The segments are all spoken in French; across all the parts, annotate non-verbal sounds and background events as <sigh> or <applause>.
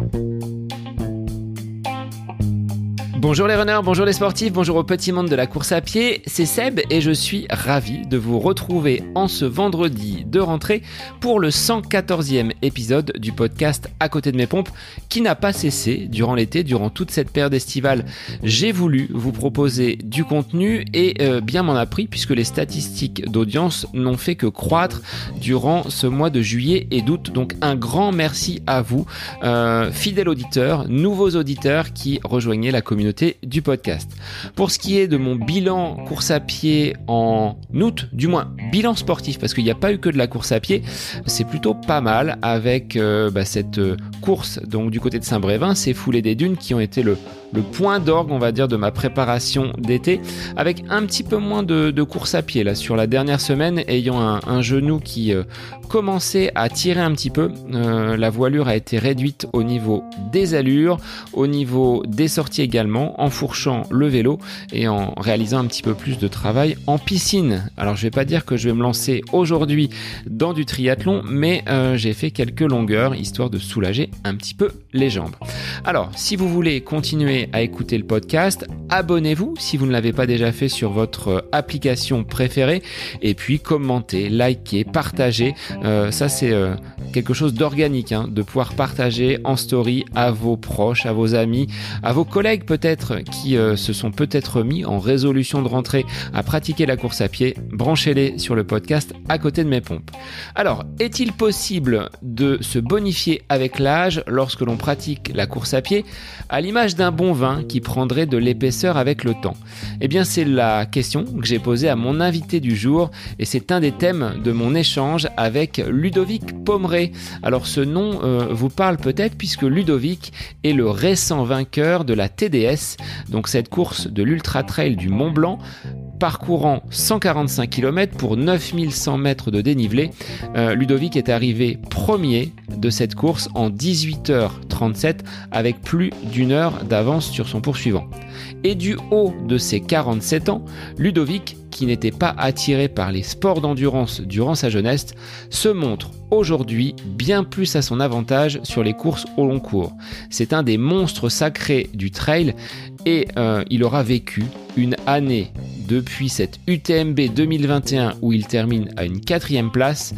Bye. Bonjour les runners, bonjour les sportifs, bonjour au petit monde de la course à pied, c'est Seb et je suis ravi de vous retrouver en ce vendredi de rentrée pour le 114e épisode du podcast À côté de mes pompes qui n'a pas cessé durant l'été, durant toute cette période estivale. J'ai voulu vous proposer du contenu et euh, bien m'en a pris puisque les statistiques d'audience n'ont fait que croître durant ce mois de juillet et d'août. Donc un grand merci à vous, euh, fidèles auditeurs, nouveaux auditeurs qui rejoignaient la communauté du podcast. Pour ce qui est de mon bilan course à pied en août, du moins bilan sportif, parce qu'il n'y a pas eu que de la course à pied, c'est plutôt pas mal avec euh, bah, cette euh, course donc du côté de Saint-Brévin, ces foulées des dunes qui ont été le, le point d'orgue, on va dire, de ma préparation d'été, avec un petit peu moins de, course à pied là sur la dernière semaine, ayant un, genou qui euh, commençait à tirer un petit peu. la voilure a été réduite au niveau des allures, au niveau des sorties également en fourchant le vélo et en réalisant un petit peu plus de travail en piscine. Alors je vais pas dire que je vais me lancer aujourd'hui dans du triathlon, mais euh, j'ai fait quelques longueurs histoire de soulager un petit peu les jambes. Alors si vous voulez continuer à écouter le podcast, abonnez-vous si vous ne l'avez pas déjà fait sur votre euh, application préférée et puis commentez, likez, partagez. Euh, ça c'est quelque chose d'organique, hein, de pouvoir partager en story à vos proches, à vos amis, à vos collègues peut-être qui euh, se sont peut-être mis en résolution de rentrer à pratiquer la course à pied, branchez-les sur le podcast à côté de mes pompes. Alors, est-il possible de se bonifier avec l'âge lorsque l'on pratique la course à pied? À l'image d'un bon qui prendrait de l'épaisseur avec le temps Eh bien, c'est la question que j'ai posée à mon invité du jour et c'est un des thèmes de mon échange avec Ludovic Pomeray. Alors, ce nom euh, vous parle peut-être puisque Ludovic est le récent vainqueur de la TDS donc cette course de l'Ultra Trail du Mont Blanc, parcourant 145 km pour 9100 mètres de dénivelé. Euh, Ludovic est arrivé premier de cette course en 18h37 avec plus d'une heure d'avance sur son poursuivant. Et du haut de ses 47 ans, Ludovic, qui n'était pas attiré par les sports d'endurance durant sa jeunesse, se montre aujourd'hui bien plus à son avantage sur les courses au long cours. C'est un des monstres sacrés du trail et euh, il aura vécu une année depuis cette UTMB 2021 où il termine à une quatrième place,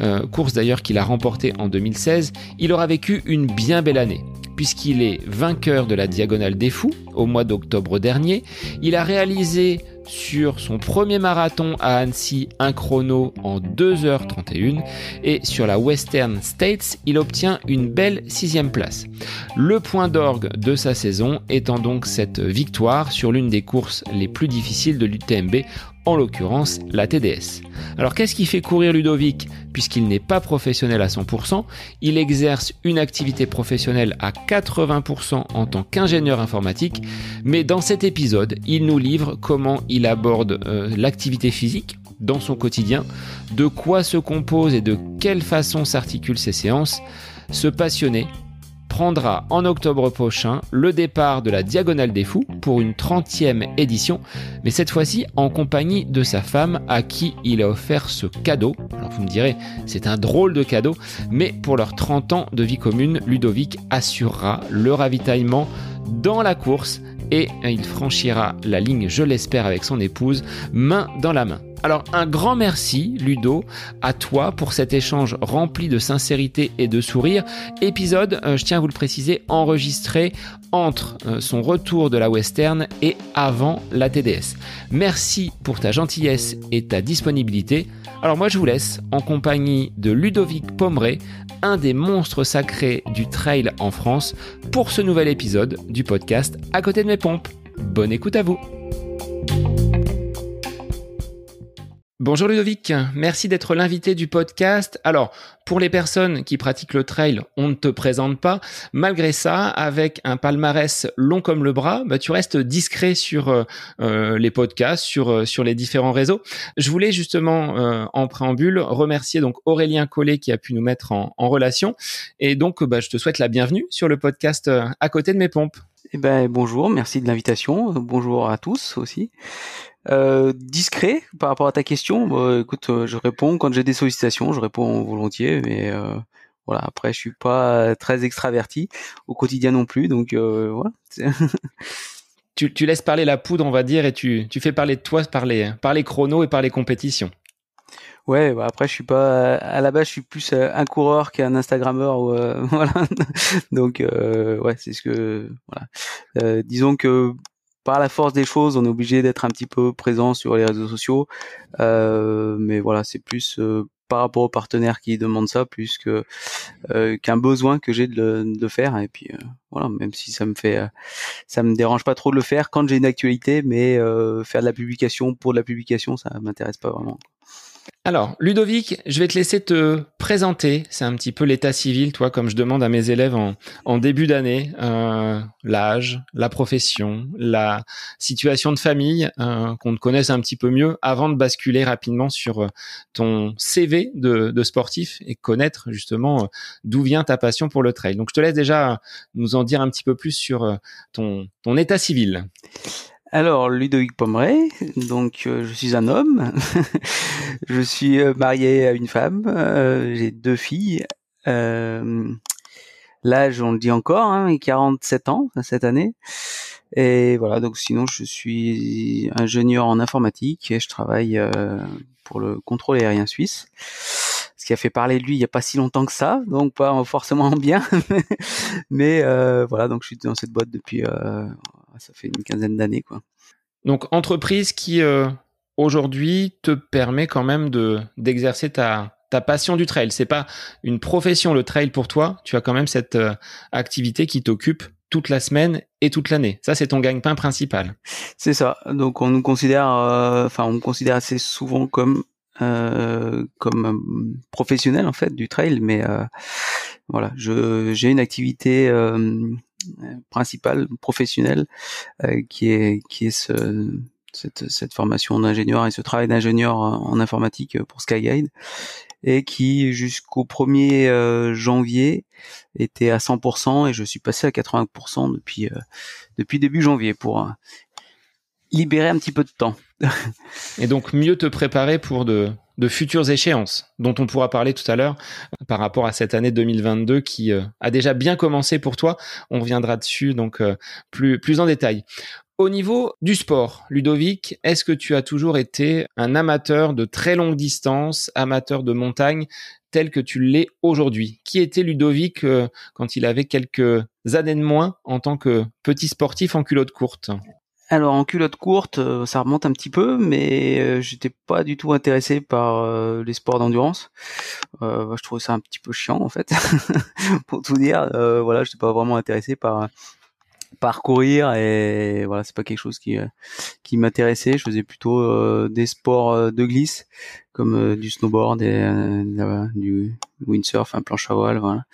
euh, course d'ailleurs qu'il a remportée en 2016, il aura vécu une bien belle année puisqu'il est vainqueur de la Diagonale des Fous au mois d'octobre dernier. Il a réalisé sur son premier marathon à Annecy un chrono en 2h31 et sur la Western States il obtient une belle sixième place. Le point d'orgue de sa saison étant donc cette victoire sur l'une des courses les plus difficiles de l'UTMB en l'occurrence la TDS. Alors qu'est-ce qui fait courir Ludovic? Puisqu'il n'est pas professionnel à 100%, il exerce une activité professionnelle à 80% en tant qu'ingénieur informatique, mais dans cet épisode, il nous livre comment il aborde euh, l'activité physique dans son quotidien, de quoi se compose et de quelle façon s'articulent ses séances, se passionner prendra en octobre prochain le départ de la Diagonale des Fous pour une 30e édition, mais cette fois-ci en compagnie de sa femme à qui il a offert ce cadeau. Alors vous me direz, c'est un drôle de cadeau, mais pour leurs 30 ans de vie commune, Ludovic assurera le ravitaillement dans la course et il franchira la ligne, je l'espère, avec son épouse, main dans la main. Alors un grand merci Ludo à toi pour cet échange rempli de sincérité et de sourire. Épisode, euh, je tiens à vous le préciser, enregistré entre euh, son retour de la western et avant la TDS. Merci pour ta gentillesse et ta disponibilité. Alors moi je vous laisse en compagnie de Ludovic Pomeray, un des monstres sacrés du trail en France, pour ce nouvel épisode du podcast À côté de mes pompes. Bonne écoute à vous. Bonjour Ludovic, merci d'être l'invité du podcast. Alors, pour les personnes qui pratiquent le trail, on ne te présente pas. Malgré ça, avec un palmarès long comme le bras, bah, tu restes discret sur euh, euh, les podcasts, sur, euh, sur les différents réseaux. Je voulais justement, en préambule, remercier donc Aurélien Collet qui a pu nous mettre en, relation. Et donc, bah, je te souhaite la bienvenue sur le podcast À côté de mes pompes. Eh ben, bonjour, merci de l'invitation. Bonjour à tous aussi. Euh, discret par rapport à ta question, bah, écoute, euh, je réponds quand j'ai des sollicitations, je réponds volontiers, mais euh, voilà. Après, je suis pas très extraverti au quotidien non plus, donc voilà. <laughs> tu, tu laisses parler la poudre, on va dire, et tu, tu fais parler de toi par les, par les chronos et par les compétitions. Ouais, bah après je suis pas à la base je suis plus un coureur qu'un Instagrammeur ou <laughs> voilà. Donc ouais, c'est ce que voilà. disons que par la force des choses, on est obligé d'être un petit peu présent sur les réseaux sociaux. mais voilà, c'est plus par rapport aux partenaires qui demandent ça plus que qu'un besoin que j'ai de, faire et puis voilà même si ça me fait ça me dérange pas trop de le faire quand j'ai une actualité mais faire de la publication pour de la publication ça m'intéresse pas vraiment alors, Ludovic, je vais te laisser te présenter. C'est un petit peu l'état civil, toi, comme je demande à mes élèves en, début d'année. Euh, l'âge, la profession, la situation de famille, euh, qu'on te connaisse un petit peu mieux avant de basculer rapidement sur euh, ton CV de, sportif et connaître justement d'où vient ta passion pour le trail. Donc, je te laisse déjà nous en dire un petit peu plus sur ton, ton état civil. Alors, Ludovic Pomeray, donc euh, je suis un homme, <laughs> je suis euh, marié à une femme, euh, j'ai deux filles. L'âge, on le dit encore, hein, 47 ans cette année. Et voilà, donc sinon je suis ingénieur en informatique et je travaille pour le contrôle aérien suisse. Ce qui a fait parler de lui il n'y a pas si longtemps que ça, donc pas forcément <laughs> bien. mais voilà, donc je suis dans cette boîte depuis ça fait une quinzaine d'années, quoi. Donc, entreprise qui euh, aujourd'hui te permet quand même de d'exercer ta ta passion du trail. C'est pas une profession le trail pour toi. Tu as quand même cette euh, activité qui t'occupe toute la semaine et toute l'année. Ça, c'est ton gagne-pain principal. C'est ça. Donc, on nous considère, euh, enfin, on me considère assez souvent comme comme professionnel en fait du trail, mais voilà, je j'ai une activité principal, professionnel, euh, qui est qui est ce, cette, cette formation d'ingénieur et ce travail d'ingénieur en informatique pour Skyguide et qui jusqu'au 1er euh, janvier était à 100% et je suis passé à 80% depuis euh, depuis début janvier pour libérer un petit peu de temps. et donc mieux te préparer pour de de futures échéances dont on pourra parler tout à l'heure par rapport à cette année 2022 qui euh, a déjà bien commencé pour toi. On reviendra dessus donc euh, plus, plus en détail. Au niveau du sport, Ludovic, est-ce que tu as toujours été un amateur de très longue distance, amateur de montagne, tel que tu l'es aujourd'hui? Qui était Ludovic euh, quand il avait quelques années de moins en tant que petit sportif en culotte courte? Alors en culotte courte, euh, ça remonte un petit peu, mais euh, j'étais pas du tout intéressé par euh, les sports d'endurance. Bah, je trouvais ça un petit peu chiant en fait, <laughs> pour tout dire. voilà, j'étais pas vraiment intéressé par par courir et voilà, c'est pas quelque chose qui qui m'intéressait. Je faisais plutôt des sports de glisse comme du snowboard et du windsurf, un planche à voile, voilà.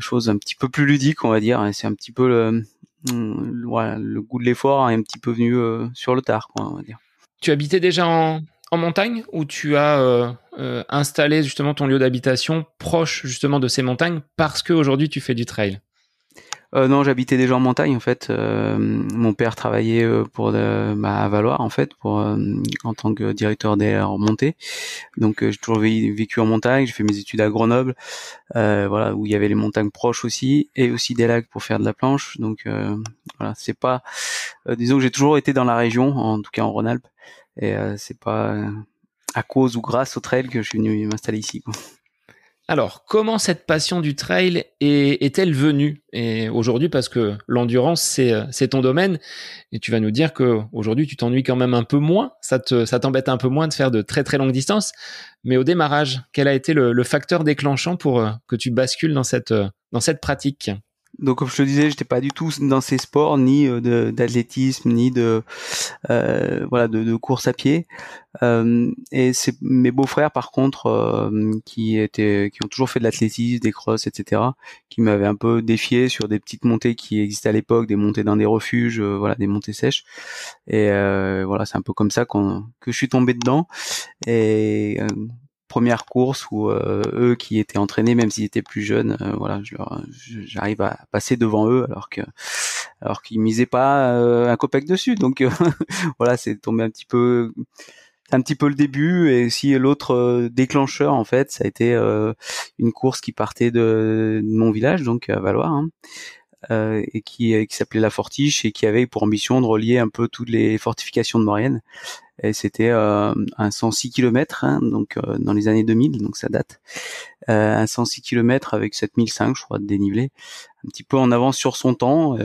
chose un petit peu plus ludique, on va dire. C'est un petit peu le voilà, le goût de l'effort est un petit peu venu euh, sur le tard. Tu habitais déjà en, en montagne ou tu as euh, euh, installé justement ton lieu d'habitation proche justement de ces montagnes parce qu'aujourd'hui tu fais du trail? Euh, non, j'habitais déjà en montagne en fait. Euh, mon père travaillait euh, pour bah, à Valoir en fait, pour en tant que directeur d'air en montée. Donc j'ai toujours vécu en montagne. J'ai fait mes études à Grenoble, voilà où il y avait les montagnes proches aussi et aussi des lacs pour faire de la planche. Donc voilà, c'est pas, disons que j'ai toujours été dans la région, en tout cas en Rhône-Alpes, et c'est pas à cause ou grâce au trail que je suis venu m'installer ici. Quoi. Alors, comment cette passion du trail est, elle venue? Et aujourd'hui, parce que l'endurance, euh, c'est, ton domaine, et tu vas nous dire que aujourd'hui, tu t'ennuies quand même un peu moins, ça t'embête un peu moins de faire de très très longues distances. Mais au démarrage, quel a été le, le facteur déclenchant pour euh, que tu bascules dans cette, euh, dans cette pratique? Donc comme je te disais, j'étais pas du tout dans ces sports, ni euh, d'athlétisme, ni de euh, voilà de, de, course à pied. Euh, et c'est mes beaux-frères par contre euh, qui étaient qui ont toujours fait de l'athlétisme, des crosses, etc. qui m'avaient un peu défié sur des petites montées qui existaient à l'époque, des montées dans des refuges, euh, voilà, des montées sèches. Et voilà, c'est un peu comme ça qu'on que je suis tombé dedans. Et première course où euh, eux qui étaient entraînés, même s'ils étaient plus jeunes, euh, voilà, j'arrive à passer devant eux alors que alors qu'ils misaient pas euh, un copec dessus. Donc <laughs> voilà, c'est tombé un petit peu un petit peu le début et si l'autre déclencheur en fait, ça a été une course qui partait de, mon village, donc à Valois. Hein. Euh, et qui, qui s'appelait la Fortiche et qui avait pour ambition de relier un peu toutes les fortifications de Maurienne. Et c'était euh, un 106 km, hein, donc euh, dans les années 2000, donc ça date. Euh, un 106 km avec 7005, je crois, de dénivelé, un petit peu en avance sur son temps.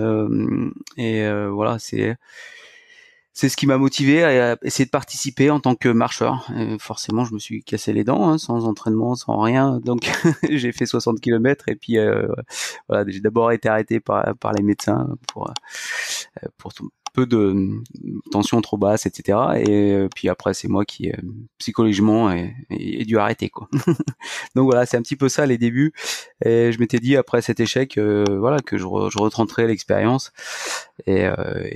et voilà, c'est c'est ce qui m'a motivé à essayer de participer en tant que marcheur. forcément, je me suis cassé les dents, hein, sans entraînement, sans rien. Donc, <laughs> j'ai fait 60 km et puis euh, voilà, j'ai d'abord été arrêté par, par les médecins pour pour peu de tension trop basse, etc. Et euh, puis après, c'est moi qui euh, psychologiquement ai, dû arrêter quoi. <laughs> Donc voilà, c'est un petit peu ça les débuts. Et je m'étais dit après cet échec, euh, voilà, que je, je retenterais l'expérience. Et,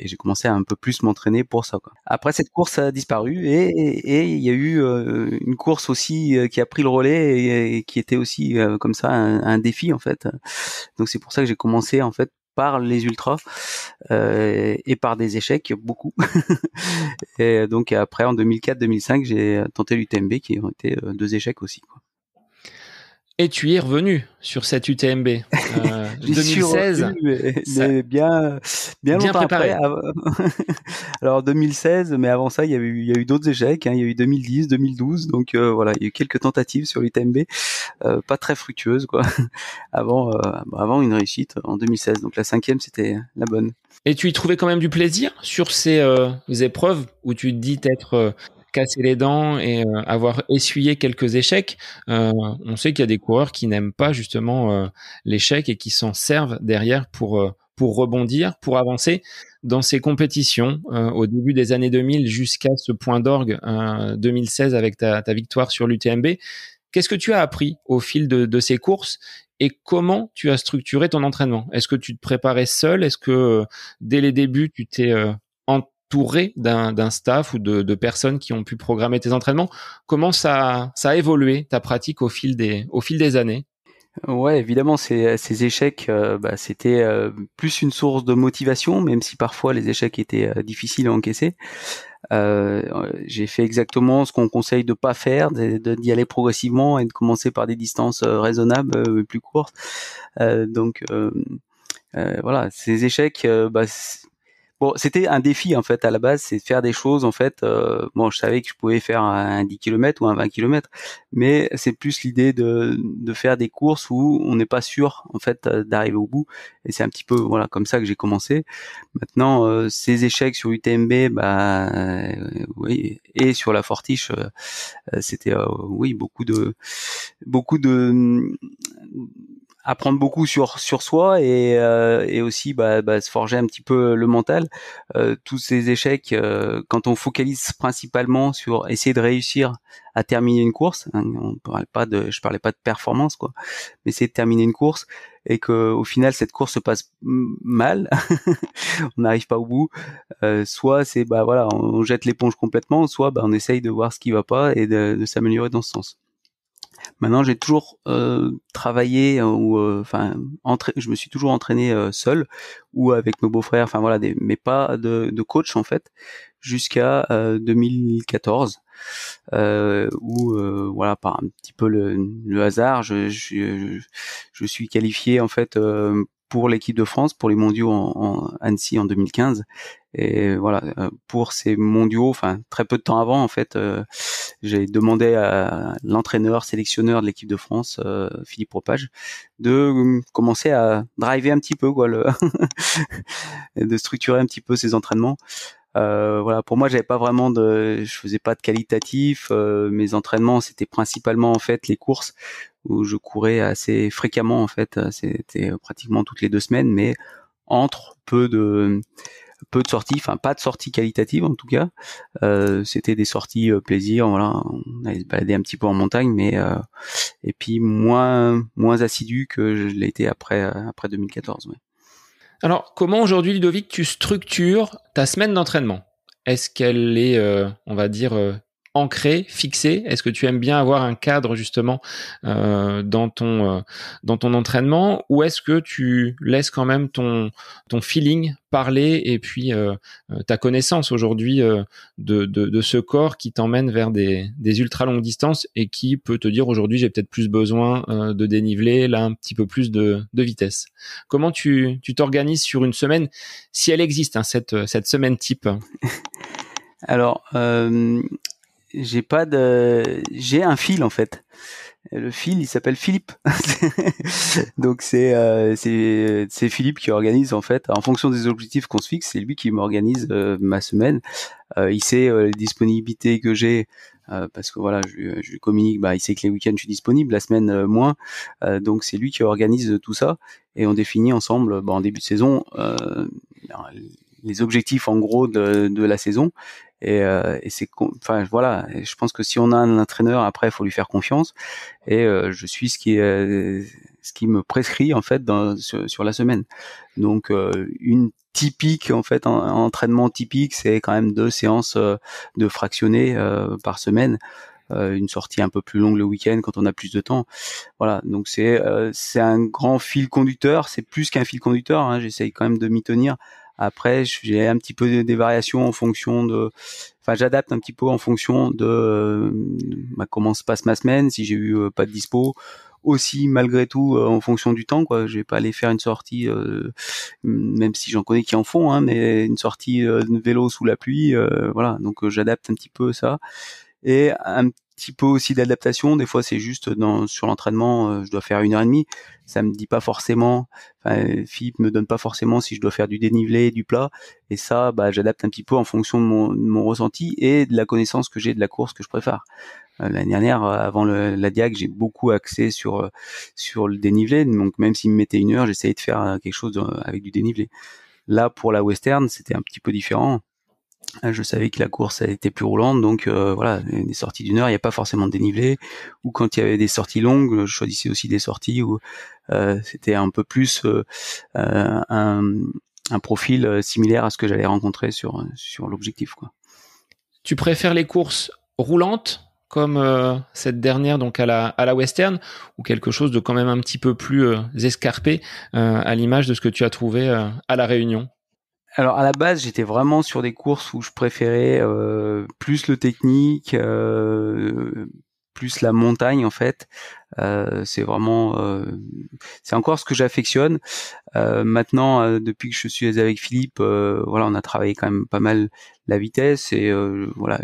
j'ai commencé à un peu plus m'entraîner pour ça. Quoi. Après cette course a disparu et il y a eu une course aussi qui a pris le relais et, qui était aussi comme ça un, défi en fait. Donc c'est pour ça que j'ai commencé en fait par les ultras euh, et par des échecs beaucoup. <laughs> et donc après en 2004-2005 j'ai tenté l'UTMB qui ont été euh, deux échecs aussi. Quoi. Et tu es revenu sur cette UTMB. Euh, <laughs> 2016. mais, bien, bien, préparé. Après. <laughs> Alors 2016, mais avant ça, il y a eu, d'autres échecs. Hein. Il y a eu 2010, 2012. Donc euh, voilà, il y a eu quelques tentatives sur l'UTMB, euh, pas très fructueuses quoi. <laughs> avant, euh, avant une réussite en 2016. Donc la cinquième, c'était la bonne. Et tu y trouvais quand même du plaisir sur ces euh, épreuves où tu te dis être casser les dents et euh, avoir essuyé quelques échecs. Euh, on sait qu'il y a des coureurs qui n'aiment pas justement euh, l'échec et qui s'en servent derrière pour pour rebondir, pour avancer dans ces compétitions au début des années 2000 jusqu'à ce point d'orgue 2016 avec ta, ta victoire sur l'UTMB. Qu'est-ce que tu as appris au fil de, de, ces courses et comment tu as structuré ton entraînement? Est-ce que tu te préparais seul? Est-ce que dès les débuts tu t'es entouré d'un staff ou de, personnes qui ont pu programmer tes entraînements. Comment ça, ça a évolué ta pratique au fil des, au fil des années? Ouais, évidemment, ces, ces échecs, euh, bah, c'était euh, plus une source de motivation, même si parfois les échecs étaient euh, difficiles à encaisser. j'ai fait exactement ce qu'on conseille de pas faire, d'y de, aller progressivement et de commencer par des distances raisonnables, plus courtes. donc voilà, ces échecs, bah, Bon, c'était un défi en fait à la base, c'est de faire des choses en fait. Euh, bon, je savais que je pouvais faire un 10 km ou un 20 km, mais c'est plus l'idée de, de faire des courses où on n'est pas sûr en fait euh, d'arriver au bout. Et c'est un petit peu voilà comme ça que j'ai commencé. Maintenant, euh, ces échecs sur UTMB, bah euh, oui, et sur la Fortiche, c'était oui beaucoup de beaucoup de apprendre beaucoup sur sur soi et, euh, et aussi bah, bah, se forger un petit peu le mental. Euh, tous ces échecs, euh, quand on focalise principalement sur essayer de réussir à terminer une course, hein, on parle pas de, je parlais pas de performance quoi, mais c'est de terminer une course et que au final cette course se passe mal, <laughs> on n'arrive pas au bout. Soit c'est bah voilà, on jette l'éponge complètement, soit bah, on essaye de voir ce qui va pas et de s'améliorer dans ce sens. Maintenant, j'ai toujours euh, travaillé euh, ou euh, enfin je me suis toujours entraîné seul ou avec mes beaux-frères, enfin voilà, des, mais pas de, coach en fait jusqu'à 2014 où voilà par un petit peu le, hasard, je, je, je, suis qualifié en fait pour l'équipe de France pour les mondiaux en, Annecy en 2015 et voilà pour ces mondiaux enfin très peu de temps avant en fait j'ai demandé à l'entraîneur, sélectionneur de l'équipe de France, euh, Philippe Propage, de euh, commencer à driver un petit peu, quoi, le <laughs> de structurer un petit peu ses entraînements. Euh, voilà, pour moi, j'avais pas vraiment de, je faisais pas de qualitatif. Euh, mes entraînements, c'était principalement en fait les courses où je courais assez fréquemment. En fait, c'était pratiquement toutes les deux semaines, mais entre peu de peu de sorties, enfin pas de sorties qualitatives en tout cas. Euh, c'était des sorties euh, plaisir, voilà, on allait se balader un petit peu en montagne, mais euh, et puis moins moins assidu que je été après après 2014. Alors comment aujourd'hui Ludovic tu structures ta semaine d'entraînement? Est-ce qu'elle est, on va dire ancré, fixé Est-ce que tu aimes bien avoir un cadre justement euh, dans ton euh, dans ton entraînement, ou est-ce que tu laisses quand même ton ton feeling parler et puis euh, ta connaissance aujourd'hui de, de, de ce corps qui t'emmène vers des des ultra longues distances et qui peut te dire aujourd'hui j'ai peut-être plus besoin de dénivelé, là un petit peu plus de de vitesse. Comment tu tu t'organises sur une semaine si elle existe hein, cette cette semaine type? <laughs> Alors, euh, j'ai pas de, j'ai un fil en fait. Le fil, il s'appelle Philippe. <laughs> Donc c'est euh, c'est c'est Philippe qui organise en fait en fonction des objectifs qu'on se fixe. C'est lui qui m'organise euh, ma semaine. Euh, il sait les disponibilités que j'ai parce que voilà, je, je communique. Bah, il sait que les week-ends je suis disponible, la semaine moins. donc c'est lui qui organise tout ça et on définit ensemble bah, en début de saison les objectifs en gros de, de la saison et, euh, et c'est enfin voilà je pense que si on a un entraîneur après il faut lui faire confiance et euh, je suis ce qui est ce qui me prescrit en fait dans, sur, sur la semaine donc euh, une typique en fait un, entraînement typique c'est quand même deux séances de fractionnés par semaine une sortie un peu plus longue le week-end quand on a plus de temps. Voilà, donc c'est c'est un grand fil conducteur. C'est plus qu'un fil conducteur. Hein, J'essaye quand même de m'y tenir après, j'ai un petit peu des variations en fonction de, enfin, j'adapte un petit peu en fonction de euh, bah, comment se passe ma semaine, si j'ai eu euh, pas de dispo, aussi malgré tout euh, en fonction du temps quoi. Je vais pas aller faire une sortie même si j'en connais qui en font hein, mais une sortie de vélo sous la pluie voilà. Donc j'adapte un petit peu ça. Et un petit peu aussi d'adaptation. Des fois, c'est juste dans sur l'entraînement, euh, je dois faire une heure et demie. Ça me dit pas forcément. Enfin, Philippe me donne pas forcément si je dois faire du dénivelé, du plat. Et ça, bah, j'adapte un petit peu en fonction de mon, de mon ressenti et de la connaissance que j'ai de la course que je préfère. Euh, l'année dernière, euh, avant le, la diag, j'ai beaucoup axé sur sur le dénivelé. Donc même s'il me mettait une heure, j'essayais de faire quelque chose avec du dénivelé. Là, pour la western, c'était un petit peu différent je savais que la course été plus roulante, donc euh, voilà, des sorties d'une heure, il n'y a pas forcément de dénivelé. Ou quand il y avait des sorties longues, je choisissais aussi des sorties où euh, c'était un peu plus euh, un, profil similaire à ce que j'allais rencontrer sur sur l'objectif. Tu préfères les courses roulantes comme cette dernière donc à la à la western ou quelque chose de quand même un petit peu plus escarpé à l'image de ce que tu as trouvé à la Réunion? Alors à la base, j'étais vraiment sur des courses où je préférais euh, plus le technique, euh, plus la montagne en fait. Euh, c'est vraiment, c'est encore ce que j'affectionne. maintenant, depuis que je suis avec Philippe, voilà, on a travaillé quand même pas mal la vitesse et voilà,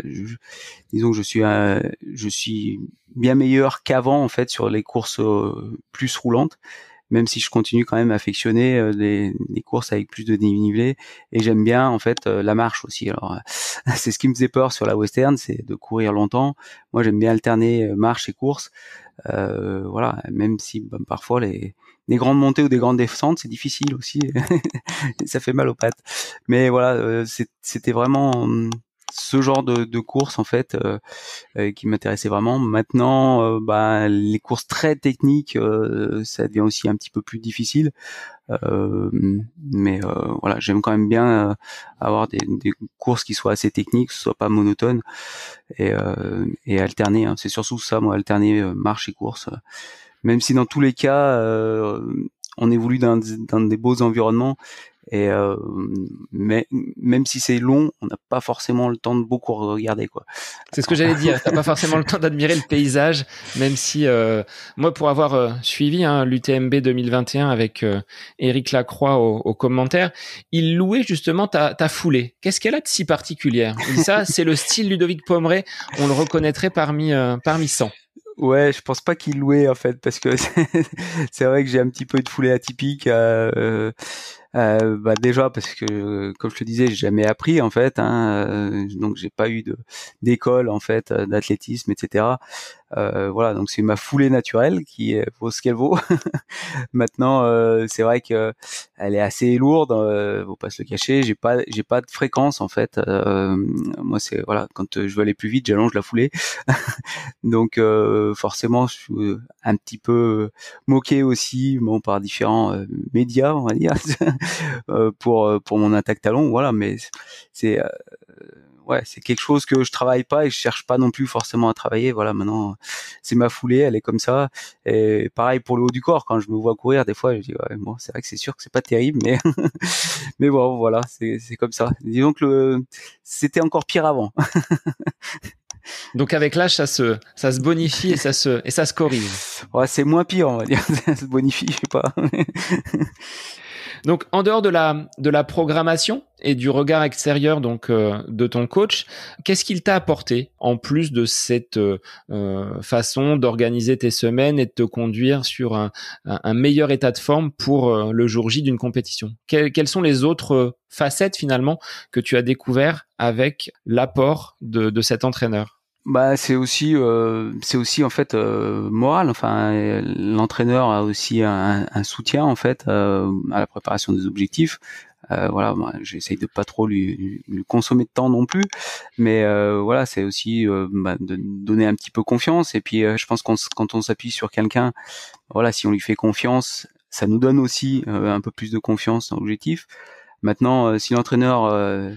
disons que je suis, je suis bien meilleur qu'avant en fait sur les courses plus roulantes même si je continue quand même à affectionner euh, les, courses avec plus de dénivelé et j'aime bien en fait euh, la marche aussi. Alors euh, <laughs> c'est ce qui me faisait peur sur la western, c'est de courir longtemps. Moi j'aime bien alterner marche et course. voilà, même si bah, parfois les, des grandes montées ou des grandes descentes, c'est difficile aussi. <laughs> ça fait mal aux pattes. Mais voilà, c'était vraiment hum, ce genre de, de course en fait euh, euh, qui m'intéressait vraiment. Maintenant, euh, bah, les courses très techniques, ça devient aussi un petit peu plus difficile. mais voilà, j'aime quand même bien avoir des, des, courses qui soient assez techniques, ce soit pas monotone et, et alterner. Hein. C'est surtout ça, moi, alterner marche et course. Même si dans tous les cas, on évolue dans, dans des beaux environnements et euh, mais même si c'est long, on n'a pas forcément le temps de beaucoup regarder quoi. C'est ce que j'allais dire. T'as pas forcément le temps d'admirer le paysage, même si euh, moi pour avoir euh, suivi hein, l'UTMB 2021 avec Eric Lacroix au, au, commentaire, il louait justement ta, ta foulée. Qu'est-ce qu'elle a de si particulière? Et ça, <laughs> c'est le style Ludovic Pomeray. On le reconnaîtrait parmi parmi 100. Ouais, je pense pas qu'il louait en fait parce que <laughs> c'est vrai que j'ai un petit peu de foulée atypique. Euh, euh, bah déjà parce que comme je te disais, j'ai jamais appris en fait, hein, euh, donc j'ai pas eu de d'école en fait d'athlétisme, etc. Euh, voilà, donc c'est ma foulée naturelle qui vaut ce qu'elle vaut. <laughs> Maintenant, euh, c'est vrai que elle est assez lourde, euh, faut pas se le cacher. J'ai pas, j'ai pas de fréquence en fait. Euh, moi, c'est voilà, quand je veux aller plus vite, j'allonge la foulée. <laughs> donc forcément, je suis un petit peu moqué aussi, bon, par différents médias, on va dire. <laughs> <laughs> pour pour mon attaque talon. Voilà, mais c'est ouais, c'est quelque chose que je travaille pas et je cherche pas non plus forcément à travailler. Voilà, maintenant c'est ma foulée, elle est comme ça. Et pareil pour le haut du corps, quand je me vois courir, des fois je dis ouais, bon, c'est vrai que c'est sûr que c'est pas terrible, mais <laughs> mais bon, voilà, c'est c'est comme ça. Disons que le c'était encore pire avant. <laughs> Donc avec l'âge, ça se, ça se bonifie et ça se, et ça se corrige. Ouais, c'est moins pire, on va dire. ça se bonifie, je sais pas. Donc en dehors de la de la programmation et du regard extérieur donc euh, de ton coach, qu'est-ce qu'il t'a apporté en plus de cette euh, euh, façon d'organiser tes semaines et de te conduire sur un, un meilleur état de forme pour le jour J d'une compétition? Quelles sont les autres facettes finalement que tu as découvert avec l'apport de, de cet entraîneur? Bah c'est aussi euh, c'est aussi en fait euh, moral. Enfin l'entraîneur a aussi un, un, soutien en fait euh, à la préparation des objectifs. Euh, voilà j'essaye de pas trop lui, lui, consommer de temps non plus. Mais euh, voilà c'est aussi bah, de donner un petit peu confiance. Et puis je pense qu'on quand on s'appuie sur quelqu'un voilà si on lui fait confiance ça nous donne aussi un peu plus de confiance dans l'objectif maintenant si l'entraîneur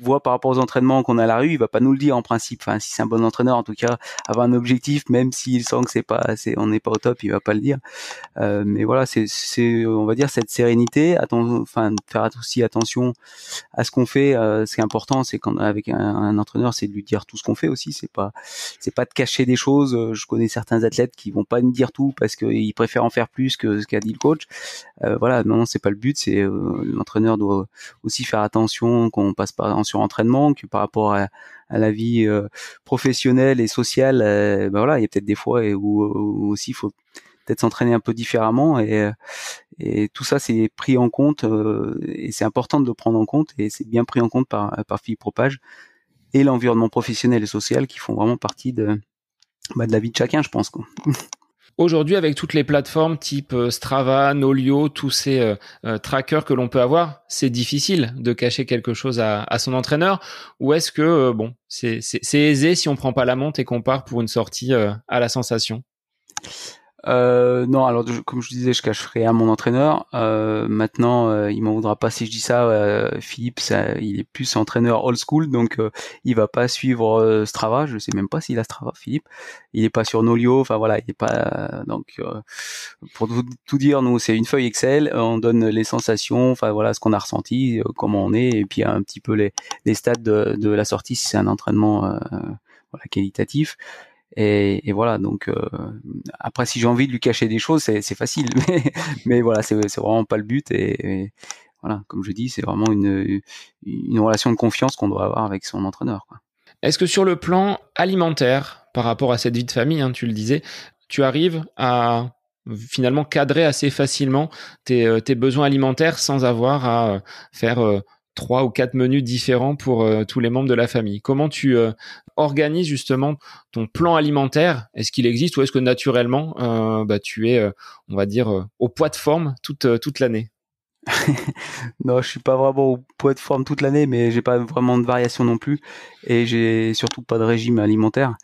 voit par rapport aux entraînements qu'on a à la rue, il va pas nous le dire en principe. Enfin, si c'est un bon entraîneur, en tout cas, avoir un objectif, même s'il sent que c'est pas, c'est, on n'est pas au top, il va pas le dire. Euh, mais voilà, c'est, on va dire cette sérénité, attends, enfin, faire aussi attention à ce qu'on fait. Euh, ce qui est important, c'est quand avec un, entraîneur, c'est de lui dire tout ce qu'on fait aussi. C'est pas, c'est pas de cacher des choses. Je connais certains athlètes qui vont pas nous dire tout parce qu'ils préfèrent en faire plus que ce qu'a dit le coach. Euh, voilà, non, c'est pas le but. C'est euh, l'entraîneur doit aussi faire attention qu'on passe pas en surentraînement, que par rapport à, la vie euh, professionnelle et sociale, euh, ben voilà, il y a peut-être des fois où, aussi il faut peut-être s'entraîner un peu différemment et, et tout ça c'est pris en compte euh, et c'est important de le prendre en compte et c'est bien pris en compte par par Philippe Propage et l'environnement professionnel et social qui font vraiment partie de bah, de la vie de chacun, je pense. Quoi. <laughs> Aujourd'hui, avec toutes les plateformes type euh, Strava, Nolio, tous ces euh, euh, trackers que l'on peut avoir, c'est difficile de cacher quelque chose à, son entraîneur. Ou est-ce que bon, c'est aisé si on prend pas la monte et qu'on part pour une sortie à la sensation? Euh, non, alors comme je disais, je cacherai à mon entraîneur. Euh, maintenant, euh, il m'en voudra pas si je dis ça. Euh, Philippe, il est plus entraîneur old school, donc euh, il va pas suivre Strava. Je sais même pas s'il a Strava, Philippe. Il est pas sur Nolio. Enfin voilà, il est pas. donc pour tout, dire, nous c'est une feuille Excel. On donne les sensations. Enfin voilà, ce qu'on a ressenti, comment on est, et puis un petit peu les, les stades de, de la sortie si c'est un entraînement voilà, qualitatif. Et, voilà, donc euh, après, si j'ai envie de lui cacher des choses, c'est facile, <laughs> mais, mais voilà, c'est vraiment pas le but. Et, voilà, comme je dis, c'est vraiment une, relation de confiance qu'on doit avoir avec son entraîneur. Est-ce que sur le plan alimentaire, par rapport à cette vie de famille, hein, tu le disais, tu arrives à finalement cadrer assez facilement tes, euh, besoins alimentaires sans avoir à faire euh, trois ou quatre menus différents pour euh, tous les membres de la famille. Comment tu euh, organises justement ton plan alimentaire? Est-ce qu'il existe ou est-ce que naturellement euh, bah, tu es, on va dire, au poids de forme toute, toute l'année? <laughs> non, je suis pas vraiment au poids de forme toute l'année, mais j'ai pas vraiment de variation non plus, et j'ai surtout pas de régime alimentaire,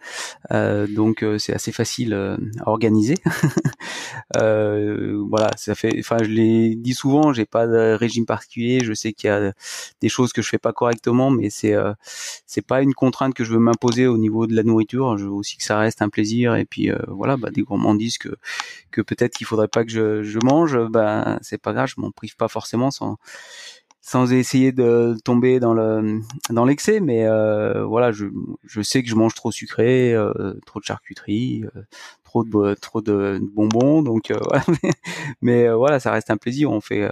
euh, donc euh, c'est assez facile euh, à organiser. <laughs> voilà, ça fait, enfin je l'ai dit souvent, j'ai pas de régime particulier, je sais qu'il y a des choses que je fais pas correctement, mais c'est c'est pas une contrainte que je veux m'imposer au niveau de la nourriture. Je veux aussi que ça reste un plaisir, et puis voilà, bah, des gourmandises que que peut-être qu'il faudrait pas que je, je mange, ben c'est pas grave, je m'en prive pas forcément sans sans essayer de tomber dans le dans l'excès mais euh, voilà je, je sais que je mange trop sucré euh, trop de charcuterie euh, trop de trop de bonbons donc <laughs> voilà. mais voilà ça reste un plaisir on fait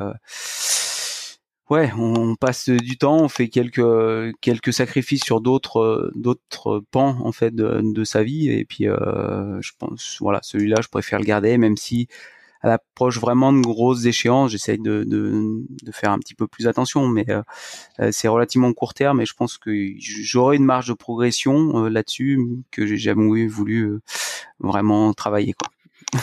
ouais on, passe du temps on fait quelques quelques sacrifices sur d'autres d'autres pans en fait de, de sa vie et puis je pense voilà celui-là je préfère le garder même si à l'approche vraiment de grosses échéances, j'essaye de, de, de, faire un petit peu plus attention, mais euh, euh, c'est relativement court terme et je pense que j'aurai une marge de progression euh, là-dessus que j'ai jamais voulu vraiment travailler. Quoi.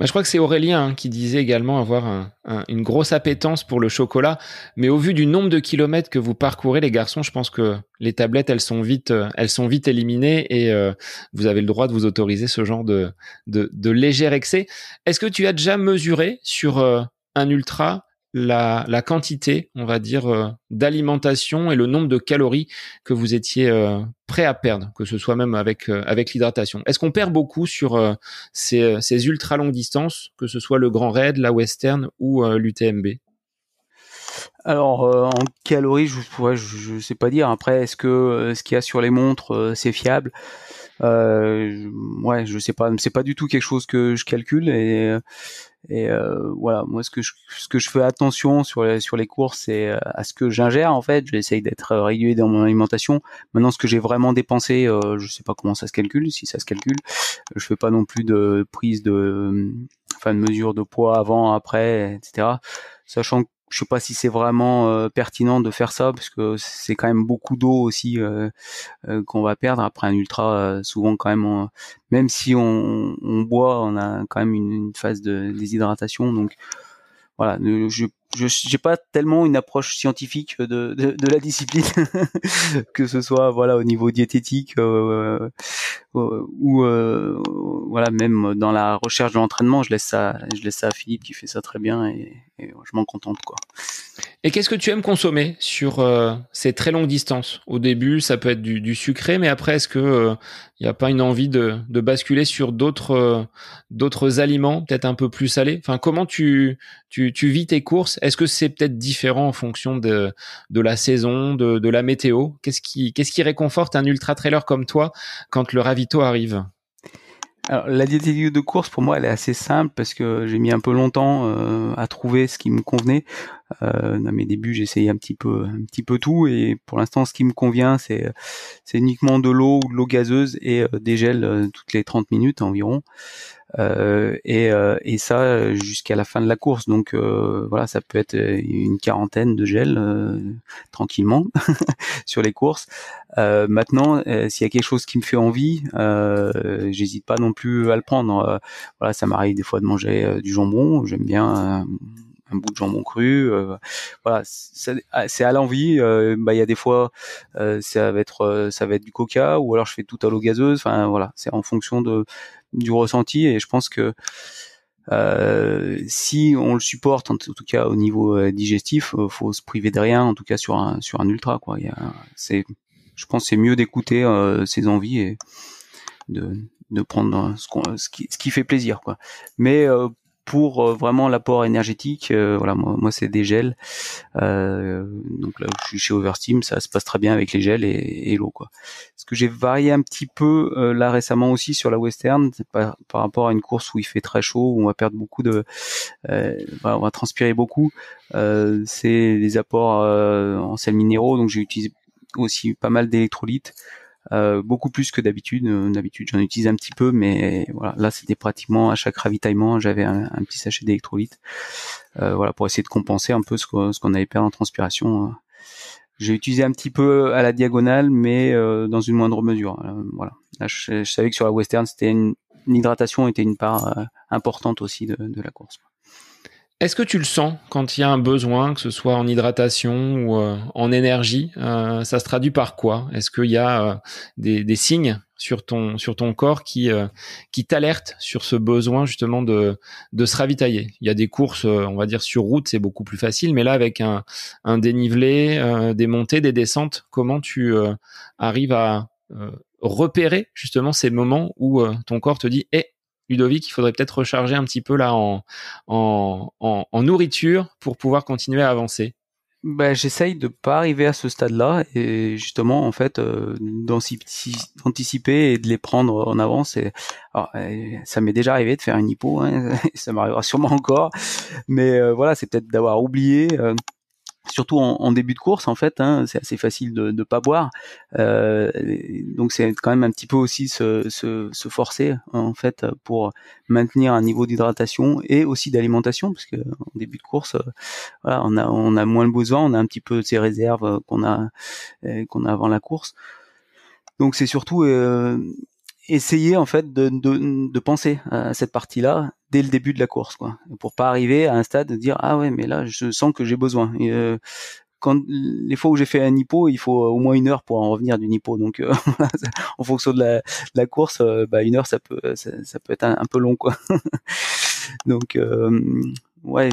Bah, je crois que c'est Aurélien hein, qui disait également avoir une grosse appétence pour le chocolat. Mais au vu du nombre de kilomètres que vous parcourez, les garçons, je pense que les tablettes, elles sont vite, euh, elles sont vite éliminées et euh, vous avez le droit de vous autoriser ce genre de, de, léger excès. Est-ce que tu as déjà mesuré sur euh, un ultra la, la quantité, on va dire, euh, d'alimentation et le nombre de calories que vous étiez euh, prêt à perdre, que ce soit même avec euh, avec l'hydratation. Est-ce qu'on perd beaucoup sur ces, ces ultra longues distances, que ce soit le Grand Raid, la Western ou l'UTMB alors en calories, je ne je, sais pas dire. Après, est-ce que ce qu'il y a sur les montres, c'est fiable? Euh, Ouais, je sais pas. C'est pas du tout quelque chose que je calcule et euh, voilà, moi ce que je, ce que je fais attention sur les, sur les courses, c'est euh, à ce que j'ingère en fait. J'essaye d'être régulier dans mon alimentation. Maintenant, ce que j'ai vraiment dépensé, euh, je sais pas comment ça se calcule, si ça se calcule. Je fais pas non plus de prise de, enfin de mesure de poids avant, après, etc. Sachant que je sais pas si c'est vraiment euh, pertinent de faire ça parce que c'est quand même beaucoup d'eau aussi euh, euh, qu'on va perdre. Après un ultra souvent quand même même si on, on, boit on a quand même une, une phase de déshydratation. Donc voilà je je j'ai pas tellement une approche scientifique de, de, la discipline. <laughs> Que ce soit voilà au niveau diététique euh, euh, ou euh, voilà même dans la recherche de l'entraînement je laisse ça je laisse ça à Philippe qui fait ça très bien et, je m'en contente quoi. Et qu'est-ce que tu aimes consommer sur ces très longues distances? Au début, ça peut être du, sucré, mais après, est-ce que il n'y a pas une envie de, de basculer sur d'autres d'autres aliments, peut-être un peu plus salés? Enfin, comment tu, tu vis tes courses? Est-ce que c'est peut-être différent en fonction de, la saison, de, la météo? Qu'est-ce qui réconforte un ultra trailer comme toi quand le ravito arrive? Alors, la diététique de course, pour moi, elle est assez simple parce que j'ai mis un peu longtemps euh, à trouver ce qui me convenait. Euh, dans mes débuts, essayé un petit peu, un petit peu tout, et pour l'instant, ce qui me convient, c'est uniquement de l'eau ou de l'eau gazeuse et euh, des gels toutes les 30 minutes environ. Euh, et, euh, et, ça jusqu'à la fin de la course. Donc euh, voilà, ça peut être une quarantaine de gels tranquillement <laughs> sur les courses. maintenant, s'il y a quelque chose qui me fait envie, j'hésite pas non plus à le prendre. voilà, ça m'arrive des fois de manger du jambon. J'aime bien un bout de jambon cru. Euh, voilà, ah, c'est à l'envie. Euh, bah, il y a des fois, euh, ça va être, ça va être du coca, ou alors je fais tout à l'eau gazeuse. Enfin, voilà, c'est en fonction de du ressenti. Et je pense que si on le supporte, en tout cas au niveau digestif, faut se priver de rien, en tout cas sur un sur un ultra. Quoi, c'est, je pense, c'est mieux d'écouter ses envies et de de prendre ce, ce, qui, ce qui fait plaisir quoi mais pour euh, vraiment l'apport énergétique, euh, voilà, moi, c'est des gels. Euh, donc là, je suis chez Oversteam, ça se passe très bien avec les gels et, l'eau, quoi. Ce que j'ai varié un petit peu là récemment aussi sur la Western, par, par rapport à une course où il fait très chaud, où on va perdre beaucoup de, on va transpirer beaucoup. c'est les apports en sels minéraux, donc j'ai utilisé aussi pas mal d'électrolytes. Euh, beaucoup plus que d'habitude. Euh, d'habitude, j'en utilise un petit peu, mais voilà, là, c'était pratiquement à chaque ravitaillement, j'avais un, petit sachet d'électrolytes, euh, voilà, pour essayer de compenser un peu ce qu'on avait perdu en transpiration. J'ai utilisé un petit peu à la diagonale, mais dans une moindre mesure. voilà. je, savais que sur la western, c'était une, hydratation était une part importante aussi de la course. Est-ce que tu le sens quand il y a un besoin, que ce soit en hydratation ou euh, en énergie euh, Ça se traduit par quoi? Est-ce qu'il y a euh, des, signes sur ton sur ton corps qui qui t'alertent sur ce besoin justement de de se ravitailler? Il y a des courses, on va dire sur route, c'est beaucoup plus facile, mais là avec un un dénivelé, des montées, des descentes, comment tu arrives à repérer justement ces moments où ton corps te dit "Eh, Ludovic, il faudrait peut-être recharger un petit peu là en, en, nourriture pour pouvoir continuer à avancer ben, j'essaye de pas arriver à ce stade-là et justement en fait euh, d'anticiper et de les prendre en avance. Euh, ça m'est déjà arrivé de faire une hypo, hein, <laughs> ça m'arrivera sûrement encore, mais euh, voilà, c'est peut-être d'avoir oublié surtout en, début de course en fait hein, c'est assez facile de ne pas boire. Euh, donc c'est quand même un petit peu aussi se, forcer en fait pour maintenir un niveau d'hydratation et aussi d'alimentation parce en début de course euh, on a moins le besoin on a un petit peu ces réserves qu'on a euh, qu'on a avant la course. Donc c'est surtout essayer en fait de, de, de penser à cette partie-là dès le début de la course, quoi, pour pas arriver à un stade de dire ah ouais mais là je sens que j'ai besoin. Euh, quand les fois où j'ai fait un hippo, il faut au moins une heure pour en revenir d'une hippo. Donc, euh, <laughs> en fonction de la, de la course, euh, bah, une heure, ça peut, ça, peut être un, peu long, quoi. <laughs> donc, ouais,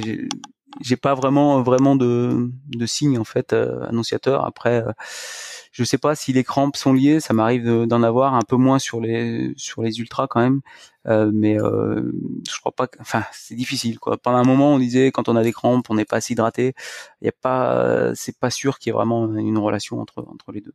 j'ai pas vraiment vraiment de de signe en fait annonciateur. Après je sais pas si les crampes sont liées, ça m'arrive d'en avoir un peu moins sur les sur les ultras quand même, euh, mais euh, je crois pas. Que, enfin, c'est difficile quoi. Pendant un moment, on disait quand on a des crampes, on n'est pas assez hydraté. Il y a pas, c'est pas sûr qu'il y ait vraiment une relation entre entre les deux.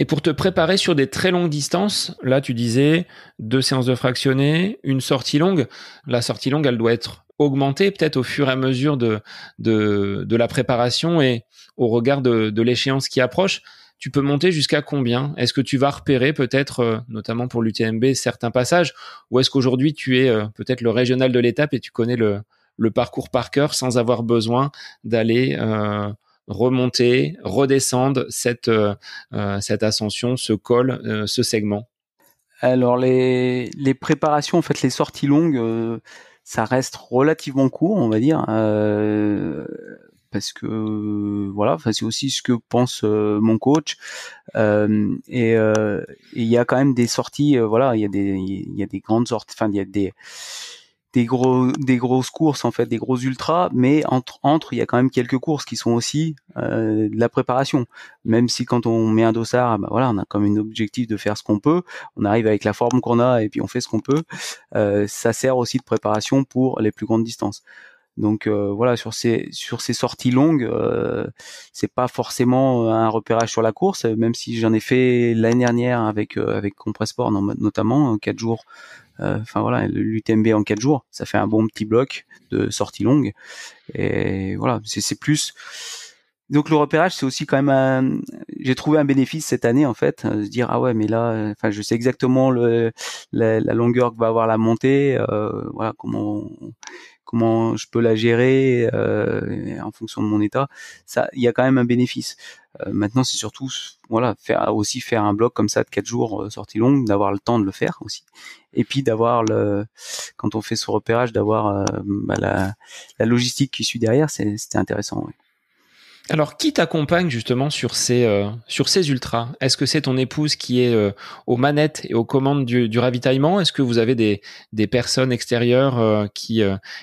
Et pour te préparer sur des très longues distances, là tu disais deux séances de fractionné, une sortie longue. La sortie longue, elle doit être augmentée peut-être au fur et à mesure de, de, la préparation et au regard de, de l'échéance qui approche. Tu peux monter jusqu'à combien? Est-ce que tu vas repérer peut-être, euh, notamment pour l'UTMB, certains passages? Ou est-ce qu'aujourd'hui tu es euh, peut-être le régional de l'étape et tu connais le, le, parcours par cœur sans avoir besoin d'aller euh, remonter, redescendre cette, cette ascension, ce col, ce segment Alors les, les préparations, en fait les sorties longues, ça reste relativement court, on va dire parce que voilà, c'est aussi ce que pense euh, mon coach. Euh, et il y a quand même des sorties, euh, voilà, il y a des il y a des grandes sorties, enfin il y a des des gros des grosses courses en fait des gros ultras mais entre entre il y a quand même quelques courses qui sont aussi euh, de la préparation même si quand on met un dossard bah voilà on a comme un objectif de faire ce qu'on peut on arrive avec la forme qu'on a et puis on fait ce qu'on peut euh, ça sert aussi de préparation pour les plus grandes distances donc euh, voilà, sur ces sur ces sorties longues, euh, c'est pas forcément un repérage sur la course, même si j'en ai fait l'année dernière avec euh, avec Compressport notamment quatre jours. Euh, enfin voilà, l'UTMB en quatre jours, ça fait un bon petit bloc de sorties longues. Et voilà, c'est plus donc le repérage, c'est aussi quand même J'ai trouvé un bénéfice cette année en fait, de se dire ah ouais mais là, enfin je sais exactement le la, la longueur que va avoir la montée, euh, voilà comment comment je peux la gérer euh, en fonction de mon état. Ça, il y a quand même un bénéfice. Euh, maintenant, c'est surtout voilà faire aussi faire un bloc comme ça de quatre jours euh, sortie longue, d'avoir le temps de le faire aussi, et puis d'avoir le quand on fait ce repérage, d'avoir euh, bah, la, la, logistique qui suit derrière, c'était intéressant. Oui. Alors, qui t'accompagne justement sur ces euh, sur ces ultras? Est-ce que c'est ton épouse qui est euh, aux manettes et aux commandes du, ravitaillement? Est-ce que vous avez des, des personnes extérieures euh, qui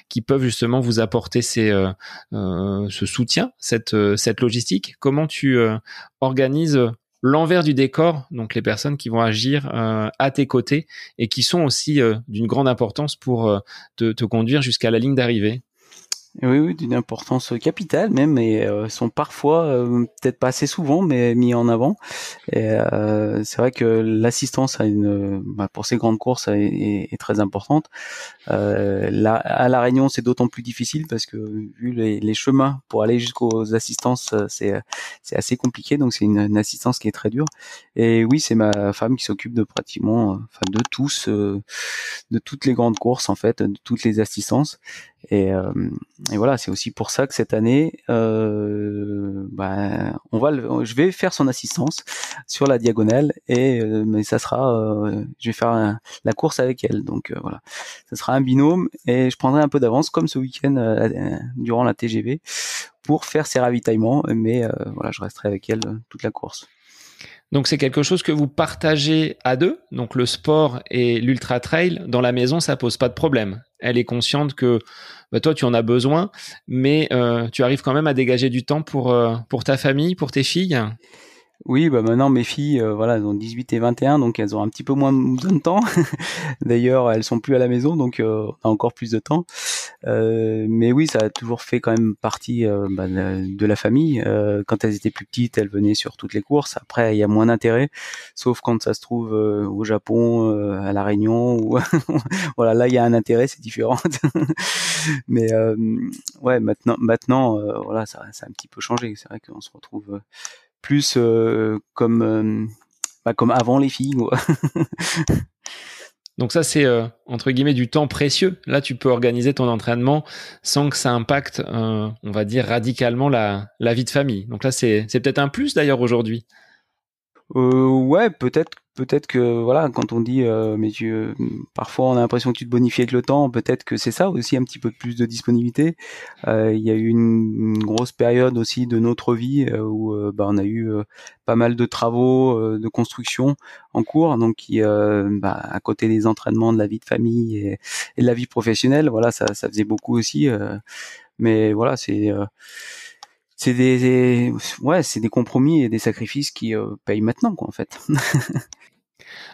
qui peuvent justement vous apporter ces ce soutien, cette cette logistique? Comment tu organises l'envers du décor, donc les personnes qui vont agir à tes côtés et qui sont aussi d'une grande importance pour te conduire jusqu'à la ligne d'arrivée? Oui, oui, d'une importance capitale même, et euh, sont parfois, euh, peut-être pas assez souvent, mais mis en avant. Euh, c'est vrai que l'assistance une, bah, pour ces grandes courses est, est très importante. Là, à la Réunion, c'est d'autant plus difficile parce que vu les, les chemins pour aller jusqu'aux assistances, c'est c'est assez compliqué, donc c'est une, une, assistance qui est très dure. Et oui, c'est ma femme qui s'occupe de pratiquement, enfin de tous, de toutes les grandes courses en fait, de toutes les assistances. Et, euh, et voilà, c'est aussi pour ça que cette année, euh, bah, on va, je vais faire son assistance sur la diagonale et euh, mais ça sera, euh, je vais faire la course avec elle. Donc euh, voilà, ça sera un binôme et je prendrai un peu d'avance comme ce week-end durant la TGV pour faire ses ravitaillements. Mais voilà, je resterai avec elle toute la course. Donc c'est quelque chose que vous partagez à deux, donc le sport et l'ultra trail dans la maison, ça pose pas de problème. Elle est consciente que bah, toi tu en as besoin, mais euh, tu arrives quand même à dégager du temps pour euh, pour ta famille, pour tes filles? Oui, bah maintenant mes filles, euh, voilà, elles ont 18 et 21, donc elles ont un petit peu moins de temps. <laughs> D'ailleurs, elles sont plus à la maison, donc euh, on a encore plus de temps. Euh, mais oui, ça a toujours fait quand même partie bah, de la famille. quand elles étaient plus petites, elles venaient sur toutes les courses. Après, il y a moins d'intérêt, sauf quand ça se trouve au Japon, à la Réunion, <laughs> voilà, là il y a un intérêt, c'est différent. <laughs> mais ouais, maintenant, maintenant, voilà, ça, ça a un petit peu changé. C'est vrai qu'on se retrouve plus euh, comme euh, bah, comme avant les filles. <laughs> Donc ça, c'est euh, entre guillemets du temps précieux. Là, tu peux organiser ton entraînement sans que ça impacte, on va dire, radicalement la, la vie de famille. Donc là, c'est peut-être un plus d'ailleurs aujourd'hui. ouais, peut-être peut-être que voilà quand on dit euh, mais euh, parfois on a l'impression que tu te bonifies avec le temps peut-être que c'est ça aussi un petit peu plus de disponibilité. Euh, il y a eu une, grosse période aussi de notre vie où bah, on a eu pas mal de travaux de construction en cours. Donc qui bah, à côté des entraînements de la vie de famille et, et de la vie professionnelle voilà ça, ça faisait beaucoup aussi Mais voilà, c'est c'est des, ouais, c'est des compromis et des sacrifices qui payent maintenant, quoi, en fait. <laughs>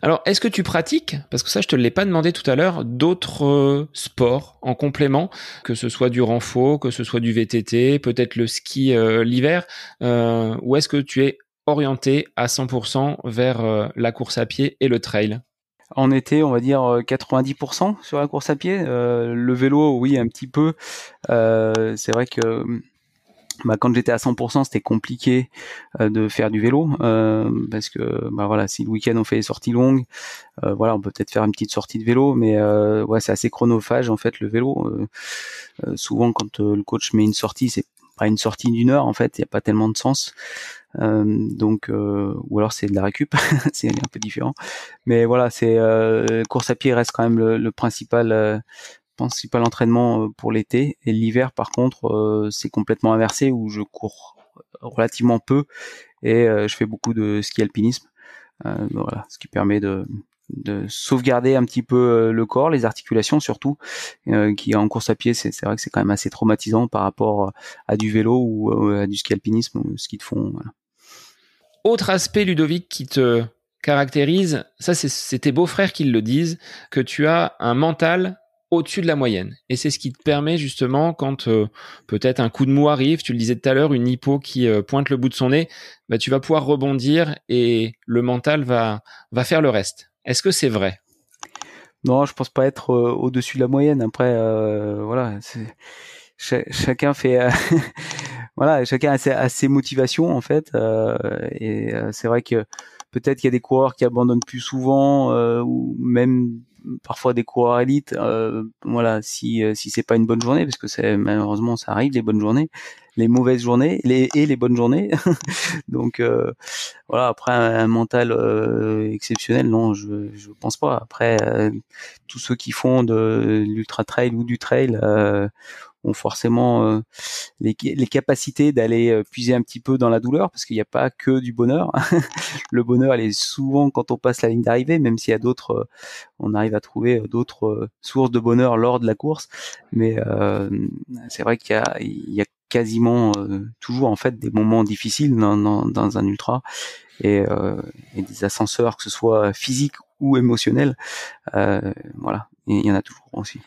Alors, est-ce que tu pratiques, parce que ça je te l'ai pas demandé tout à l'heure, d'autres euh, sports en complément, que ce soit du renfort, que ce soit du VTT, peut-être le ski euh, l'hiver, euh, ou est-ce que tu es orienté à 100% vers la course à pied et le trail? En été, on va dire 90% sur la course à pied. le vélo, oui, un petit peu. c'est vrai que bah, quand j'étais à 100%, c'était compliqué euh, de faire du vélo euh, parce que bah voilà, si le week-end on fait des sorties longues, euh, voilà, on peut peut-être faire une petite sortie de vélo, mais ouais, c'est assez chronophage en fait le vélo. souvent, quand le coach met une sortie, c'est pas une sortie d'une heure en fait, il n'y a pas tellement de sens. donc ou alors c'est de la récup, <laughs> c'est un peu différent. Mais voilà, c'est course à pied reste quand même le, le principal principal entraînement euh, pour l'été. Et l'hiver, par contre, euh, c'est complètement inversé où je cours relativement peu et euh, je fais beaucoup de ski alpinisme. voilà, ce qui permet de, de sauvegarder un petit peu le corps, les articulations surtout, qui en course à pied, c'est vrai que c'est quand même assez traumatisant par rapport à du vélo ou à du ski alpinisme ou ski de fond. Autre aspect, Ludovic, qui te caractérise, ça c'est tes beaux-frères qui le disent, que tu as un mental au-dessus de la moyenne. Et c'est ce qui te permet justement, quand euh, peut-être un coup de mou arrive, tu le disais tout à l'heure, une hypo qui euh, pointe le bout de son nez, bah, tu vas pouvoir rebondir et le mental va, va faire le reste. Est-ce que c'est vrai? Non, je pense pas être euh, au-dessus de la moyenne. Après, voilà, chacun fait, <laughs> voilà, chacun a ses, a ses, motivations en fait. et c'est vrai que peut-être qu'il y a des coureurs qui abandonnent plus souvent ou même parfois des coureurs élites euh, voilà si euh, si c'est pas une bonne journée parce que c'est malheureusement ça arrive les bonnes journées les mauvaises journées les et les bonnes journées. <laughs> Donc euh, voilà après un, mental exceptionnel non je je pense pas. Après tous ceux qui font de l'ultra trail ou du trail ont forcément euh, les, les, capacités d'aller euh, puiser un petit peu dans la douleur parce qu'il n'y a pas que du bonheur. <laughs> le bonheur, il est souvent quand on passe la ligne d'arrivée, même s'il y a d'autres, euh, on arrive à trouver d'autres sources de bonheur lors de la course. Mais c'est vrai qu'il y a, il y a quasiment toujours en fait des moments difficiles dans, dans, dans un ultra et, et, des ascenseurs que ce soit physique ou émotionnel. voilà, il y en a toujours aussi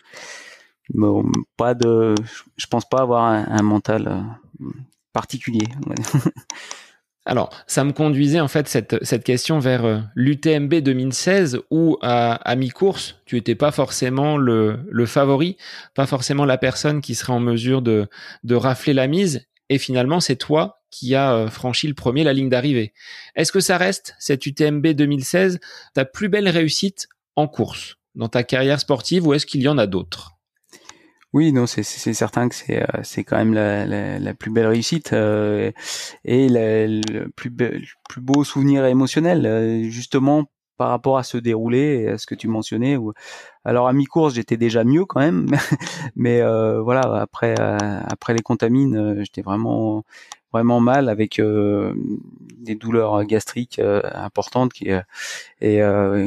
pas de, je pense pas avoir un, mental euh, particulier. <laughs> Alors, ça me conduisait en fait cette, cette question vers euh, l'UTMB 2016 où à, mi-course, tu étais pas forcément le, le, favori, pas forcément la personne qui serait en mesure de, de rafler la mise. Et finalement, c'est toi qui as euh, franchi le premier la ligne d'arrivée. Est-ce que ça reste, cette UTMB 2016, ta plus belle réussite en course dans ta carrière sportive ou est-ce qu'il y en a d'autres? Oui, non, c'est certain que c'est euh, c'est quand même la, la, plus belle réussite euh, et le plus plus beau souvenir émotionnel, euh, justement par rapport à ce déroulé, à ce que tu mentionnais. Alors à mi-course, j'étais déjà mieux quand même, <laughs> mais euh, voilà, après après les contamines, j'étais vraiment vraiment mal avec des douleurs gastriques importantes qui et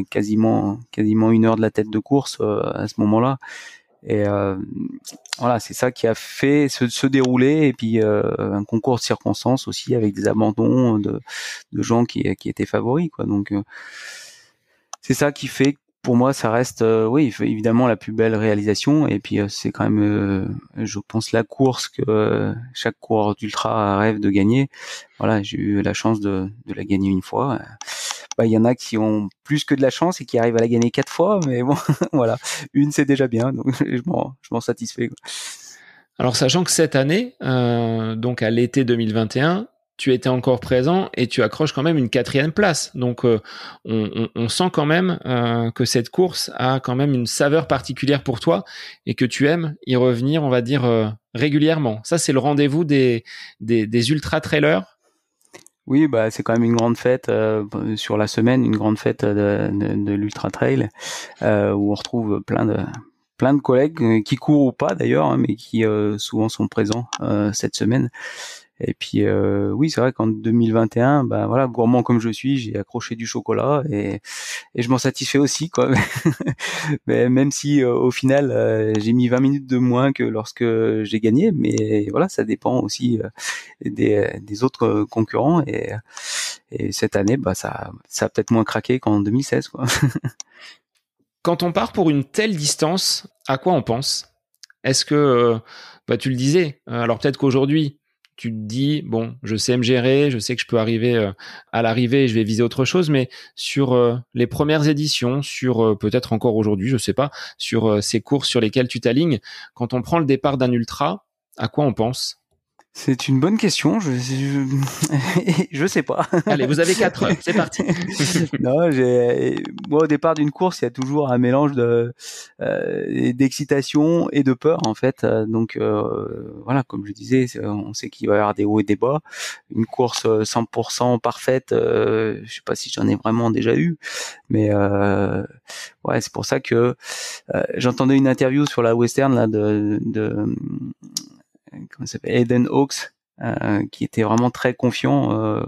quasiment quasiment une heure de la tête de course à ce moment-là. Et euh, voilà, c'est ça qui a fait se, se dérouler et puis euh, un concours de circonstances aussi avec des abandons de, de gens qui, qui étaient favoris quoi. Donc euh, c'est ça qui fait pour moi ça reste oui évidemment la plus belle réalisation et puis c'est quand même je pense la course que chaque coureur d'ultra rêve de gagner. Voilà, j'ai eu la chance de, de la gagner une fois bah, il y en a qui ont plus que de la chance et qui arrivent à la gagner quatre fois, mais bon, <laughs> voilà, une c'est déjà bien, donc <laughs> je m'en, je m'en satisfais. Alors sachant que cette année, euh, donc à l'été 2021, tu étais encore présent et tu accroches quand même une quatrième place. Donc euh, on, on, on, sent quand même euh, que cette course a quand même une saveur particulière pour toi et que tu aimes y revenir, on va dire, euh, régulièrement. Ça, c'est le rendez-vous des, des, des ultra-trailers oui, bah c'est quand même une grande fête euh, sur la semaine, une grande fête de, l'ultra trail euh, où on retrouve plein de plein de collègues euh, qui courent ou pas d'ailleurs, hein, mais qui souvent sont présents cette semaine. Et puis euh, oui, c'est vrai qu'en 2021, ben voilà, gourmand comme je suis, j'ai accroché du chocolat et, et je m'en satisfais aussi quoi. <laughs> mais même si euh, au final euh, j'ai mis 20 minutes de moins que lorsque j'ai gagné, mais voilà, ça dépend aussi des, des autres concurrents et, et cette année, bah ça, ça a peut-être moins craqué qu'en 2016 quoi. <laughs> Quand on part pour une telle distance, à quoi on pense? Est-ce que, bah, tu le disais, alors peut-être qu'aujourd'hui, tu te dis bon, je sais me gérer, je sais que je peux arriver euh, à l'arrivée je vais viser autre chose, mais sur euh, les premières éditions, sur euh, peut-être encore aujourd'hui, je sais pas, sur ces courses sur lesquelles tu t'alignes, quand on prend le départ d'un ultra, à quoi on pense? C'est une bonne question. Je je, <laughs> je sais pas. Allez, vous avez quatre heures. C'est parti. <laughs> non, j'ai moi au départ d'une course, il y a toujours un mélange de euh, d'excitation et de peur en fait. Donc euh, voilà, comme je disais, on sait qu'il va y avoir des hauts et des bas. Une course 100% parfaite, euh, je sais pas si j'en ai vraiment déjà eu, mais euh, ouais, c'est pour ça que euh, j'entendais une interview sur la western là de, de comment s'appelle Eden Hawks euh, qui était vraiment très confiant. Euh,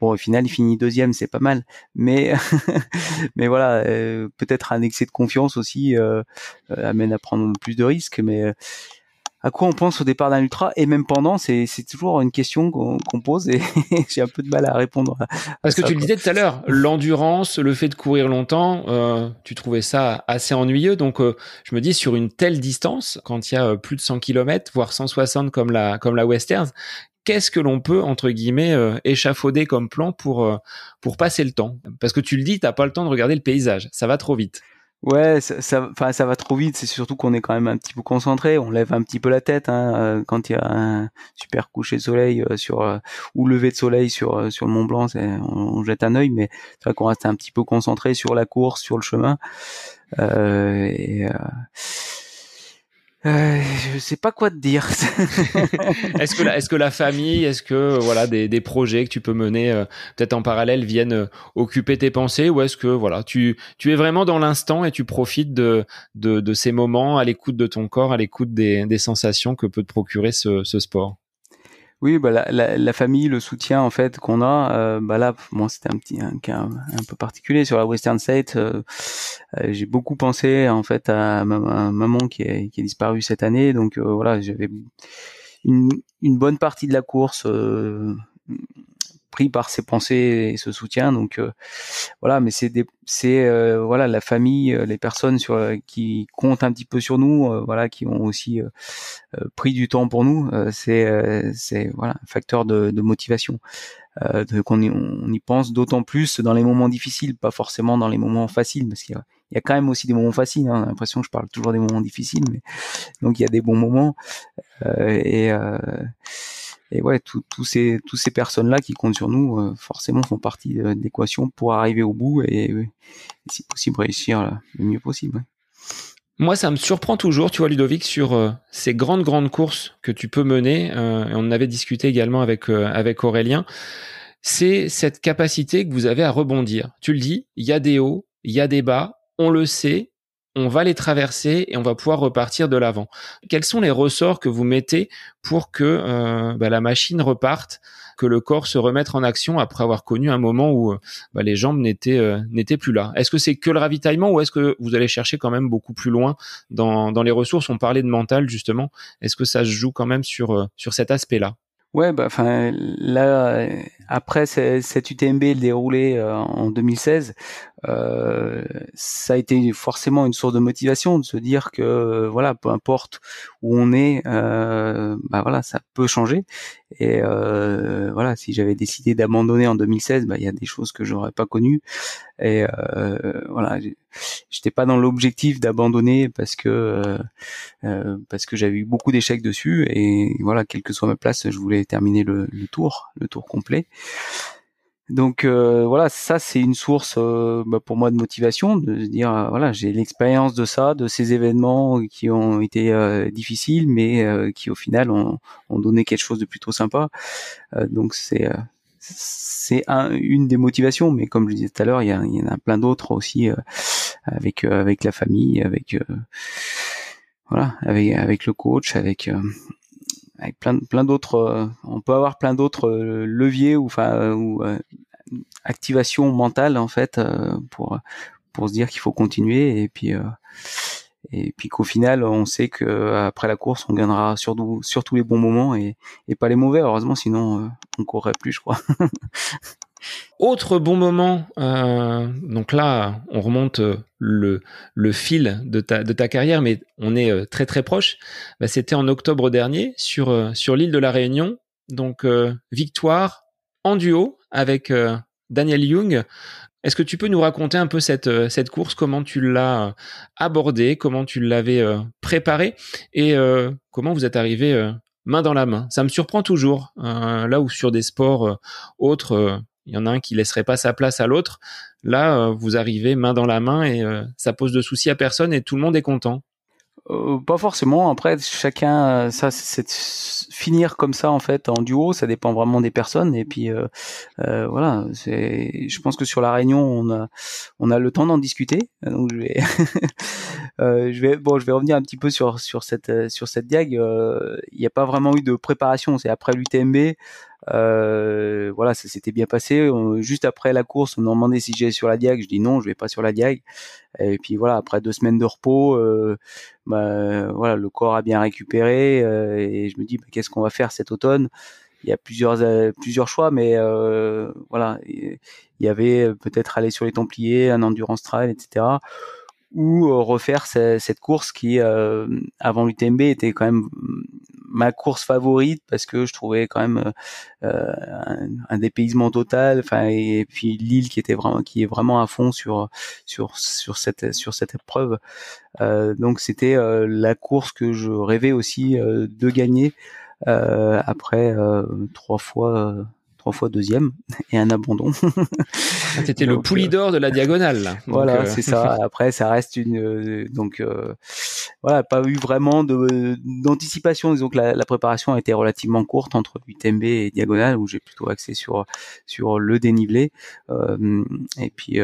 bon, au final, il finit deuxième, c'est pas mal, mais <laughs> mais voilà, euh, peut-être un excès de confiance aussi amène à prendre plus de risques, mais à quoi on pense au départ d'un ultra et même pendant c'est c'est toujours une question qu'on pose et <laughs> j'ai un peu de mal à répondre parce que tu le disais tout à l'heure l'endurance le fait de courir longtemps euh, tu trouvais ça assez ennuyeux. Donc euh, je me dis sur une telle distance quand il y a euh, plus de 100 km voire 160 comme la comme la westerns qu'est-ce que l'on peut entre guillemets euh, échafauder comme plan pour pour passer le temps? Parce que tu le dis t'as pas le temps de regarder le paysage. Ça va trop vite Ouais, ça, ça, ça va trop vite. C'est surtout qu'on est quand même un petit peu concentré. On lève un petit peu la tête hein, euh, quand il y a un super coucher de soleil euh, sur euh, ou lever de soleil sur sur le Mont Blanc. On, on, jette un œil, mais c'est vrai qu'on reste un petit peu concentré sur la course, sur le chemin. et, euh, je sais pas quoi te dire. <laughs> est-ce que la, est-ce que la famille, est-ce que voilà des, des projets que tu peux mener euh, peut-être en parallèle viennent euh, occuper tes pensées ou est-ce que voilà tu tu es vraiment dans l'instant et tu profites de de, de ces moments à l'écoute de ton corps, à l'écoute des, des sensations que peut te procurer ce, ce sport? Oui, bah la, la, la, famille, le soutien en fait qu'on a, euh, bah là, bon, c'était un petit un cas un, peu particulier sur la Western State. Euh, euh, j'ai beaucoup pensé en fait à ma, maman qui est qui est disparue cette année, donc voilà, j'avais une, une bonne partie de la course pris par ses pensées et ce soutien. Donc euh, voilà, mais c'est c'est euh, voilà la famille, euh, les personnes sur qui comptent un petit peu sur nous, voilà, qui ont aussi pris du temps pour nous. c'est c'est voilà un facteur de, de motivation. Euh, qu'on y, on y pense d'autant plus dans les moments difficiles, pas forcément dans les moments faciles, parce qu'il y, a, quand même aussi des moments faciles. Hein, l'impression que je parle toujours des moments difficiles, mais donc il y a des bons moments et et ouais, tous ces tous ces personnes-là qui comptent sur nous, euh, forcément, font partie de l'équation pour arriver au bout et, si possible réussir le mieux possible. Moi, ça me surprend toujours, tu vois, Ludovic, sur euh, ces grandes grandes courses que tu peux mener. Euh, et on en avait discuté également avec avec Aurélien. C'est cette capacité que vous avez à rebondir. Tu le dis, il y a des hauts, il y a des bas, on le sait, on va les traverser et on va pouvoir repartir de l'avant. Quels sont les ressorts que vous mettez pour que euh, bah, la machine reparte, que le corps se remette en action après avoir connu un moment où euh, bah, les jambes n'étaient euh, n'étaient plus là? Est-ce que c'est que le ravitaillement ou est-ce que vous allez chercher quand même beaucoup plus loin dans, dans les ressources? On parlait de mental justement. Est-ce que ça se joue quand même sur sur cet aspect-là? Ouais, bah, enfin, là, après cette UTMB déroulé en 2016, euh, ça a été forcément une source de motivation de se dire que voilà, peu importe où on est, euh, bah voilà, ça peut changer. Et euh, voilà, si j'avais décidé d'abandonner en 2016, bah il y a des choses que j'aurais pas connues. Et euh, voilà, j'étais pas dans l'objectif d'abandonner parce que euh, parce que j'avais eu beaucoup d'échecs dessus. Et voilà, quelle que soit ma place, je voulais terminer le, le tour, le tour complet. Donc euh, voilà, ça c'est une source euh, bah, pour moi de motivation, de se dire euh, voilà j'ai l'expérience de ça, de ces événements qui ont été difficiles, mais qui au final ont, ont, donné quelque chose de plutôt sympa. donc c'est c'est un, une des motivations, mais comme je disais tout à l'heure, il y, y, en a plein d'autres aussi avec avec la famille, avec voilà, avec avec le coach, avec avec plein plein d'autres, on peut avoir plein d'autres leviers ou enfin ou activation mentale en fait pour pour se dire qu'il faut continuer. Et puis et puis qu'au final on sait que après la course on gagnera sur, sur tous les bons moments et, et pas les mauvais. Heureusement sinon on courrait plus je crois <laughs> Autre bon moment, euh, donc là, on remonte euh, le, fil de ta, carrière, mais on est euh, très très proche. Bah, C'était en octobre dernier sur, sur l'île de la Réunion. Donc, victoire en duo avec Daniel Young. Est-ce que tu peux nous raconter un peu cette, cette course, comment tu l'as abordée, comment tu l'avais préparée? Et comment vous êtes arrivé main dans la main? Ça me surprend toujours, là où sur des sports autres il y en a un qui laisserait pas sa place à l'autre. Là, euh, vous arrivez main dans la main et euh, ça pose de soucis à personne et tout le monde est content. Euh, pas forcément. Après, chacun, ça, c'est finir comme ça en fait en duo, ça dépend vraiment des personnes. Et puis voilà, c'est. Je pense que sur la réunion, on a, on a le temps d'en discuter. Donc je vais, <laughs> je vais, bon, je vais revenir un petit peu sur sur cette sur cette diag. Il n'y a pas vraiment eu de préparation. C'est après l'UTMB. Euh, voilà, ça s'était bien passé. juste après la course, on m'a demandé si j'allais sur la diag. Je dis non, je vais pas sur la diag. Et puis voilà, après deux semaines de repos, euh, bah, voilà, le corps a bien récupéré. Euh, et je me dis, bah, qu'est-ce qu'on va faire cet automne? Il y a plusieurs plusieurs choix, mais voilà, il y avait peut-être aller sur les Templiers, un endurance trail, etc ou refaire cette course qui avant l'UTMB était quand même ma course favorite parce que je trouvais quand même euh, un, un, dépaysement total. Enfin et, puis l'île qui était vraiment qui est vraiment à fond sur sur sur cette sur cette épreuve. Euh, donc c'était euh, la course que je rêvais aussi euh, de gagner euh, après trois fois trois fois deuxième <laughs> et un abandon. Ah, c'était le poulidor de la diagonale. voilà, euh, c'est ça. <laughs> Après, ça reste une euh, donc euh, voilà, pas eu vraiment d'anticipation. Disons que la, la, préparation a été relativement courte entre UTMB et diagonale, où j'ai plutôt axé sur sur le dénivelé. et puis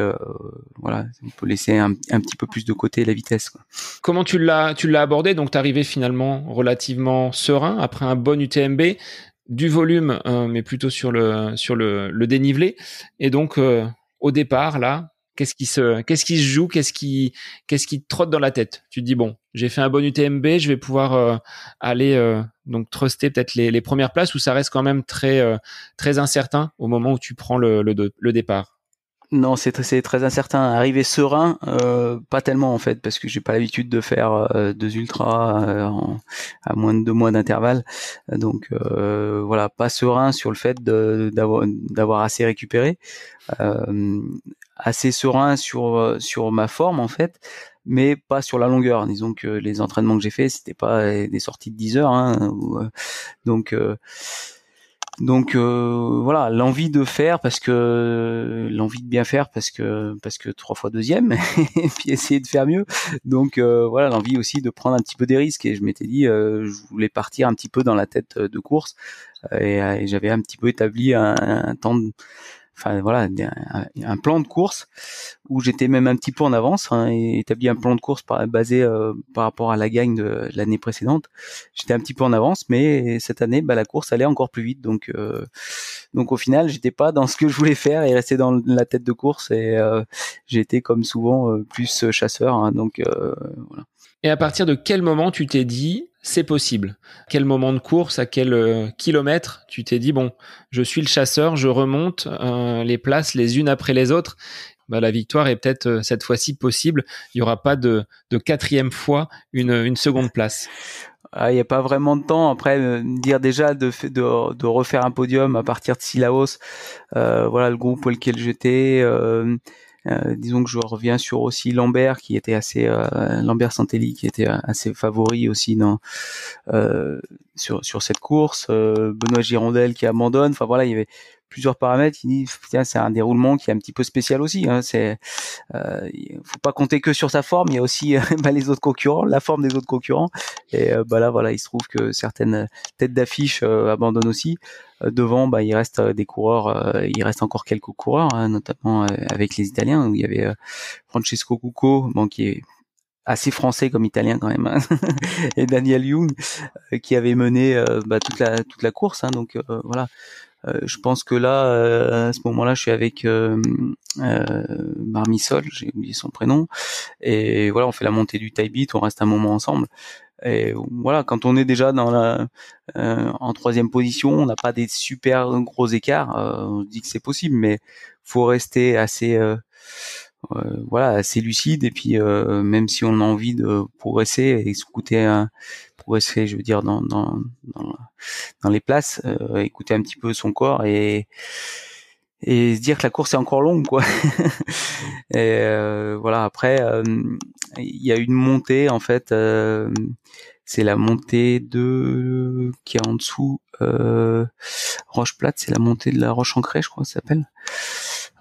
voilà, on peut laisser un, un, petit peu plus de côté la vitesse. Quoi. Comment tu l'as tu l'as abordé? Donc, arrivé finalement relativement serein après un bon UTMB du volume, euh, mais plutôt sur le sur le, le dénivelé. Et donc euh, au départ là, qu'est-ce qui se qu'est-ce qui se joue, qu'est-ce qui qu'est-ce qui te trotte dans la tête? Tu te dis bon, j'ai fait un bon UTMB, je vais pouvoir euh, aller donc truster peut-être les, les, premières places où ça reste quand même très très incertain au moment où tu prends le, le, le départ? Non, c'est très, très incertain. Arriver serein, euh, pas tellement en fait, parce que j'ai pas l'habitude de faire euh, deux ultras euh, à moins de deux mois d'intervalle. Donc euh, voilà, pas serein sur le fait d'avoir assez récupéré, assez serein sur sur ma forme en fait, mais pas sur la longueur. Disons que les entraînements que j'ai fait, c'était pas des sorties de 10 heures, hein, donc donc euh, voilà, l'envie de faire parce que l'envie de bien faire parce que parce que trois fois deuxième <laughs> et puis essayer de faire mieux. Donc euh, voilà, l'envie aussi de prendre un petit peu des risques et je m'étais dit euh, je voulais partir un petit peu dans la tête de course et, j'avais un petit peu établi un, un temps de, enfin voilà, un, plan de course où j'étais même un petit peu en avance hein, et établi un plan de course basé euh, par rapport à la gagne de, l'année précédente. J'étais un petit peu en avance, mais cette année, bah, la course allait encore plus vite, donc euh, donc au final, j'étais pas dans ce que je voulais faire et rester dans la tête de course et euh, j'étais comme souvent plus chasseur, hein, donc voilà. Et à partir de quel moment tu t'es dit c'est possible? Quel moment de course, à quel euh, kilomètre tu t'es dit bon, je suis le chasseur, je remonte euh, les places les unes après les autres? Bah, la victoire est peut-être euh, cette fois-ci possible. Il n'y aura pas de, de quatrième fois une, une seconde place. Ah, il n'y a pas vraiment de temps. Après, dire déjà de, de, de, refaire un podium à partir de Silaos, voilà le groupe auquel j'étais. Euh, disons que je reviens sur aussi Lambert qui était assez euh, Lambert Santelli qui était assez favori aussi dans euh, sur sur cette course. Benoît Girondel qui abandonne. Enfin voilà il y avait plusieurs paramètres qui disent tiens c'est un déroulement qui est un petit peu spécial aussi hein, c'est euh, faut pas compter que sur sa forme il y a aussi <laughs> bah, les autres concurrents la forme des autres concurrents et bah là voilà il se trouve que certaines têtes d'affiche abandonnent aussi euh, devant, bah, il reste euh, des coureurs, euh, il reste encore quelques coureurs, hein, notamment avec les Italiens où il y avait Francesco Cucco, bon, qui est assez français comme italien quand même, hein. <laughs> et Daniel Young qui avait mené bah, toute la toute la course. Hein, donc voilà, je pense que là, à ce moment-là, je suis avec Marmisol, j'ai oublié son prénom, et voilà, on fait la montée du Taibit, on reste un moment ensemble. Et voilà, quand on est déjà dans la euh, en troisième position, on n'a pas des super gros écarts. Euh, on dit que c'est possible, mais faut rester assez euh, voilà assez lucide et puis même si on a envie de progresser et écouter un progresser, je veux dire dans dans dans, les places, écouter un petit peu son corps et et se dire que la course est encore longue quoi <laughs> et voilà après il y a une montée en fait c'est la montée de qui est en dessous euh, Roche Plate, c'est la montée de la Roche Ancrée, je crois que ça s'appelle.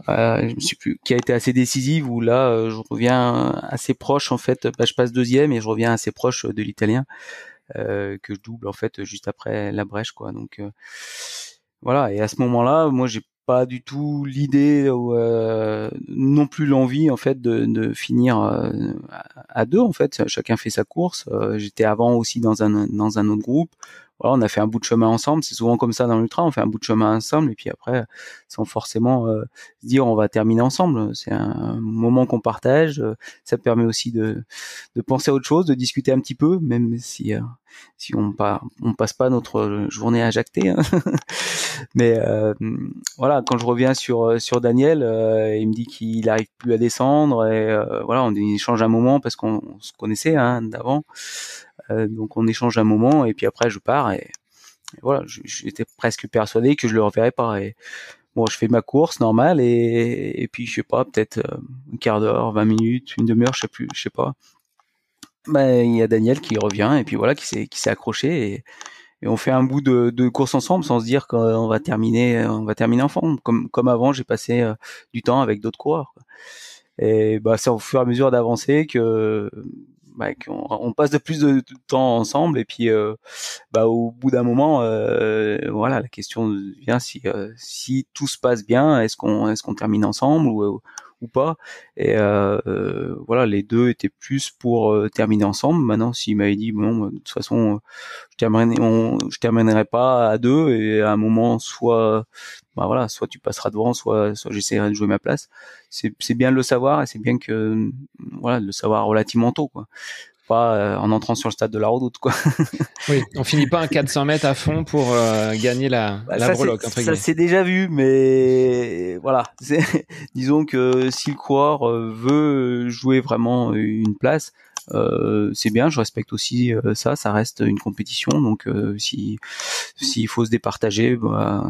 Euh, je me suis plus, qui a été assez décisive où là euh, je reviens assez proche en fait, bah, je passe deuxième et je reviens assez proche de l'italien euh, que je double en fait juste après la brèche quoi. Donc euh, voilà. Et à ce moment-là, moi j'ai pas du tout l'idée euh, non plus l'envie en fait de, de finir euh, à deux en fait. Chacun fait sa course. Euh, j'étais avant aussi dans un dans un autre groupe on a fait un bout de chemin ensemble c'est souvent comme ça dans l'ultra on fait un bout de chemin ensemble et puis après sans forcément se dire on va terminer ensemble c'est un moment qu'on partage ça permet aussi de de penser à autre chose de discuter un petit peu même si si on pas on passe pas notre journée à jacter hein. <laughs> mais euh, voilà quand je reviens sur euh, sur Daniel euh, il me dit qu'il arrive plus à descendre et voilà on échange un moment parce qu'on se connaissait hein, d'avant donc on échange un moment et puis après je pars et, voilà j'étais presque persuadé que je le reverrais pas et bon je fais ma course normale et, et puis je sais pas peut-être un quart d'heure 20 minutes une demi-heure je sais plus je sais pas. Ben, il y a Daniel qui revient et puis voilà qui s'est qui s'est accroché et, et, on fait un bout de, course ensemble sans se dire qu'on va terminer on va terminer ensemble comme comme avant j'ai passé euh, du temps avec d'autres coureurs et bah c'est au fur et à mesure d'avancer que bah, qu'on on passe de plus de, temps ensemble et puis euh, bah au bout d'un moment euh, voilà la question vient si euh, si tout se passe bien est-ce qu'on est-ce qu'on termine ensemble ou ou pas. Et euh, euh, voilà, les deux étaient plus pour euh, terminer ensemble. Maintenant, s'il m'avait dit bon, de toute façon, je terminerai, je terminerai pas à deux et à un moment, soit bah voilà, soit tu passeras devant, soit soit j'essaierai de jouer ma place. C'est c'est bien de le savoir et c'est bien que voilà, de le savoir relativement tôt quoi pas euh, en entrant sur le stade de la redoute quoi. <laughs> oui, on finit pas un 400 mètres à fond pour euh, gagner la, bah, la ça, breloque. Ça c'est déjà vu, mais voilà. <laughs> Disons que si le coureur euh, veut jouer vraiment une place, c'est bien, je respecte aussi euh, ça, ça reste une compétition, donc euh, si s'il faut se départager, bah,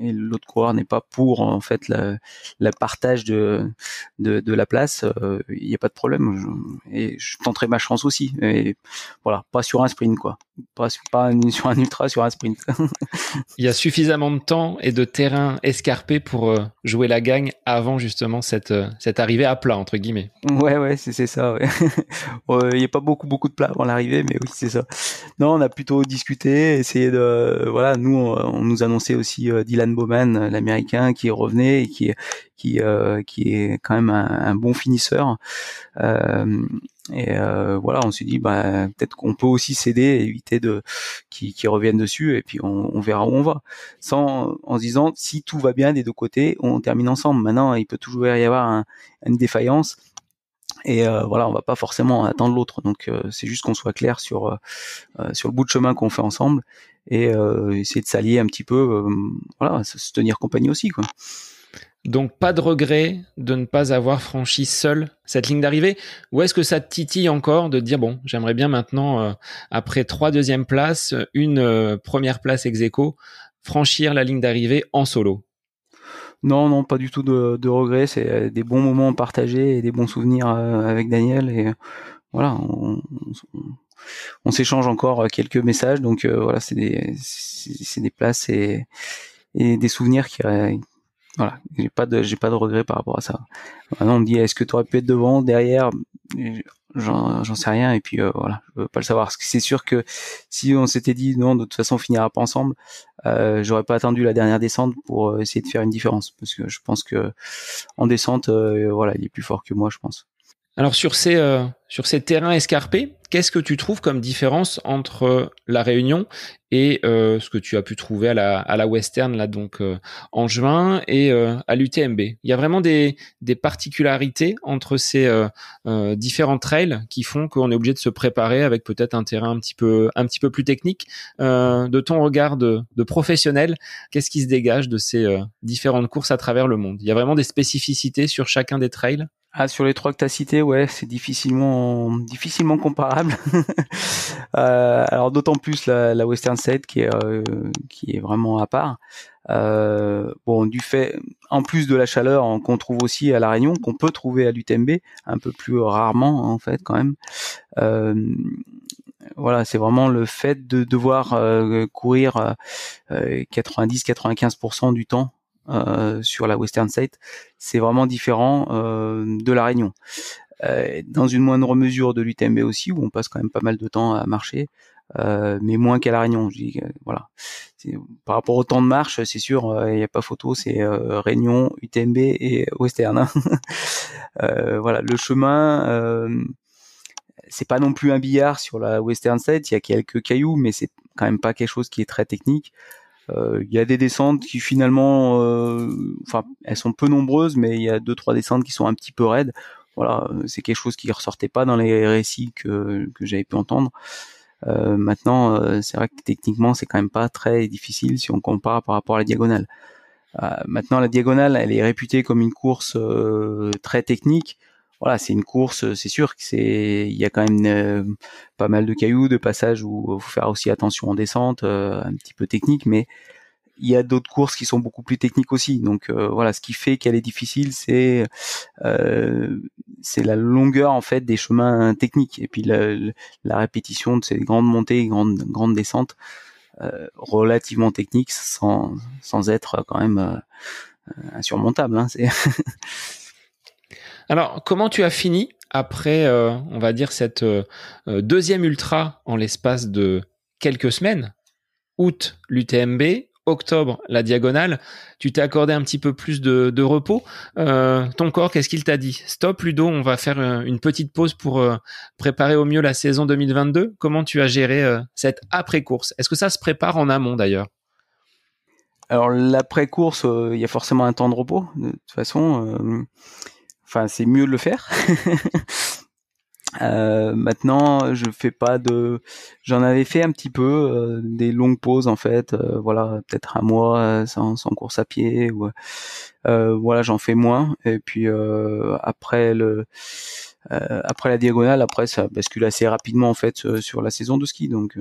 et l'autre coureur n'est pas pour en fait la, la partage de, de, de la place, il n'y a pas de problème. et je tenterai ma chance aussi, et voilà, pas sur un sprint quoi, pas, pas sur un ultra, sur un sprint. <laughs> il y a suffisamment de temps et de terrain escarpé pour jouer la gagne avant justement cette cette arrivée à plat entre guillemets. Ouais ouais, c'est ça. Ouais. Il n'y a pas beaucoup beaucoup de plats avant l'arrivée, mais oui, c'est ça. Non, on a plutôt discuté, essayé de, voilà, nous, on, nous annonçait aussi euh, Dylan Bowman, l'américain, qui revenait et qui qui euh, qui est quand même un, bon finisseur. Euh, et voilà, on s'est dit, bah, peut-être qu'on peut aussi s'aider, éviter de qui qui reviennent dessus, et puis on, verra où on va. Sans en se disant, si tout va bien des deux côtés, on termine ensemble. Maintenant, il peut toujours y avoir une défaillance et euh, voilà on va pas forcément attendre l'autre. Donc euh, c'est juste qu'on soit clair sur euh, sur le bout de chemin qu'on fait ensemble et essayer de s'allier un petit peu voilà se tenir compagnie aussi quoi. Donc pas de regret de ne pas avoir franchi seul cette ligne d'arrivée? Ou est-ce que ça te titille encore de dire bon j'aimerais bien maintenant après trois deuxièmes places une première place ex franchir la ligne d'arrivée en solo? Non, non, pas du tout de, de regrets. C'est euh, des bons moments partagés et des bons souvenirs euh, avec Daniel. Et voilà, on, s'échange encore quelques messages. Donc euh, voilà, c'est des, c'est des places et, et des souvenirs qui, voilà, j'ai pas de, j'ai pas de regrets par rapport à ça. Maintenant, on me dit, est-ce que tu aurais pu être devant, derrière? J'en sais rien et puis voilà, je veux pas le savoir. Parce que c'est sûr que si on s'était dit non, de toute façon, on finira pas ensemble, euh, j'aurais pas attendu la dernière descente pour euh, essayer de faire une différence parce que je pense que en descente, euh, voilà, il est plus fort que moi, je pense. Alors sur ces sur ces terrains escarpés, qu'est-ce que tu trouves comme différence entre la Réunion et euh, ce que tu as pu trouver à la, à la Western là donc euh, en juin et euh, à l'UTMB Il y a vraiment des, des particularités entre ces différents trails qui font qu'on est obligé de se préparer avec peut-être un terrain un petit peu un petit peu plus technique. de ton regard de, de professionnel, qu'est-ce qui se dégage de ces différentes courses à travers le monde? Il y a vraiment des spécificités sur chacun des trails? Ah, sur les trois que tu as cités, ouais, c'est difficilement, difficilement comparable. <laughs> euh, alors d'autant plus la, la, Western State qui est, euh, qui est vraiment à part. Euh, bon, du fait, en plus de la chaleur qu'on trouve aussi à la Réunion, qu'on peut trouver à l'UTMB, un peu plus rarement en fait quand même. Euh, voilà, c'est vraiment le fait de devoir euh, courir 90-95% du temps euh, sur la Western State, c'est vraiment différent euh, de la Réunion. Euh, dans une moindre mesure de l'UTMB aussi, où on passe quand même pas mal de temps à marcher, mais moins qu'à la Réunion. Je dis, voilà. Par rapport au temps de marche, c'est sûr, il n'y a pas photo, c'est Réunion, UTMB et Western. <laughs> Voilà, le chemin c'est pas non plus un billard sur la Western State. Il y a quelques cailloux, mais c'est quand même pas quelque chose qui est très technique. Euh, il y a des descentes qui finalement, euh, enfin, elles sont peu nombreuses, mais il y a deux trois descentes qui sont un petit peu raides. Voilà, c'est quelque chose qui ressortait pas dans les récits que, que j'avais pu entendre. Euh, maintenant, euh, c'est vrai que techniquement, c'est quand même pas très difficile si on compare par rapport à la diagonale. Euh, maintenant, la diagonale, elle est réputée comme une course très technique voilà, c'est une course, c'est sûr que c'est, il y a quand même euh, pas mal de cailloux, de passages où il faut faire aussi attention en descente, euh, un petit peu technique, mais il y a d'autres courses qui sont beaucoup plus techniques aussi. Donc euh, voilà, ce qui fait qu'elle est difficile, c'est c'est la longueur en fait des chemins techniques et puis la, la répétition de ces grandes montées, grandes grandes descentes relativement techniques, sans sans être quand même insurmontable. Hein, c'est <laughs> Alors, comment tu as fini après, euh, on va dire, cette euh, euh, deuxième ultra en l'espace de quelques semaines? Août, l'UTMB, octobre, la diagonale. Tu t'es accordé un petit peu plus de, repos. ton corps, qu'est-ce qu'il t'a dit? Stop, Ludo, on va faire une petite pause pour préparer au mieux la saison 2022. Comment tu as géré cette après-course? Est-ce que ça se prépare en amont d'ailleurs? Alors l'après-course, il y a forcément un temps de repos. De toute façon, Enfin, c'est mieux de le faire. <laughs> Euh, maintenant, je fais pas de. J'en avais fait un petit peu euh, des longues pauses en fait. Euh, voilà, peut-être un mois sans, course à pied. Ou, voilà, j'en fais moins. Et puis après le après la diagonale, après ça bascule assez rapidement en fait sur la saison de ski. Donc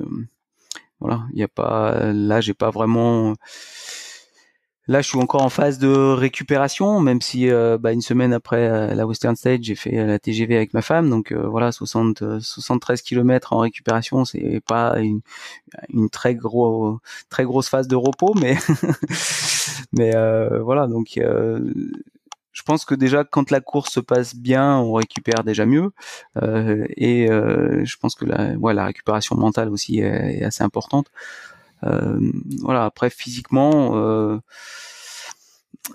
voilà, il y a pas. Là, j'ai pas vraiment Là, je suis encore en phase de récupération, même si euh, bah, une semaine après euh, la Western Stage, j'ai fait la TGV avec ma femme. Donc euh, voilà, 60, 73 km en récupération, c'est pas une, très gros, très grosse phase de repos, mais <laughs> mais voilà. Donc je pense que déjà quand la course se passe bien, on récupère déjà mieux. et je pense que la, récupération mentale aussi est assez importante. Euh, voilà. Après, physiquement, euh,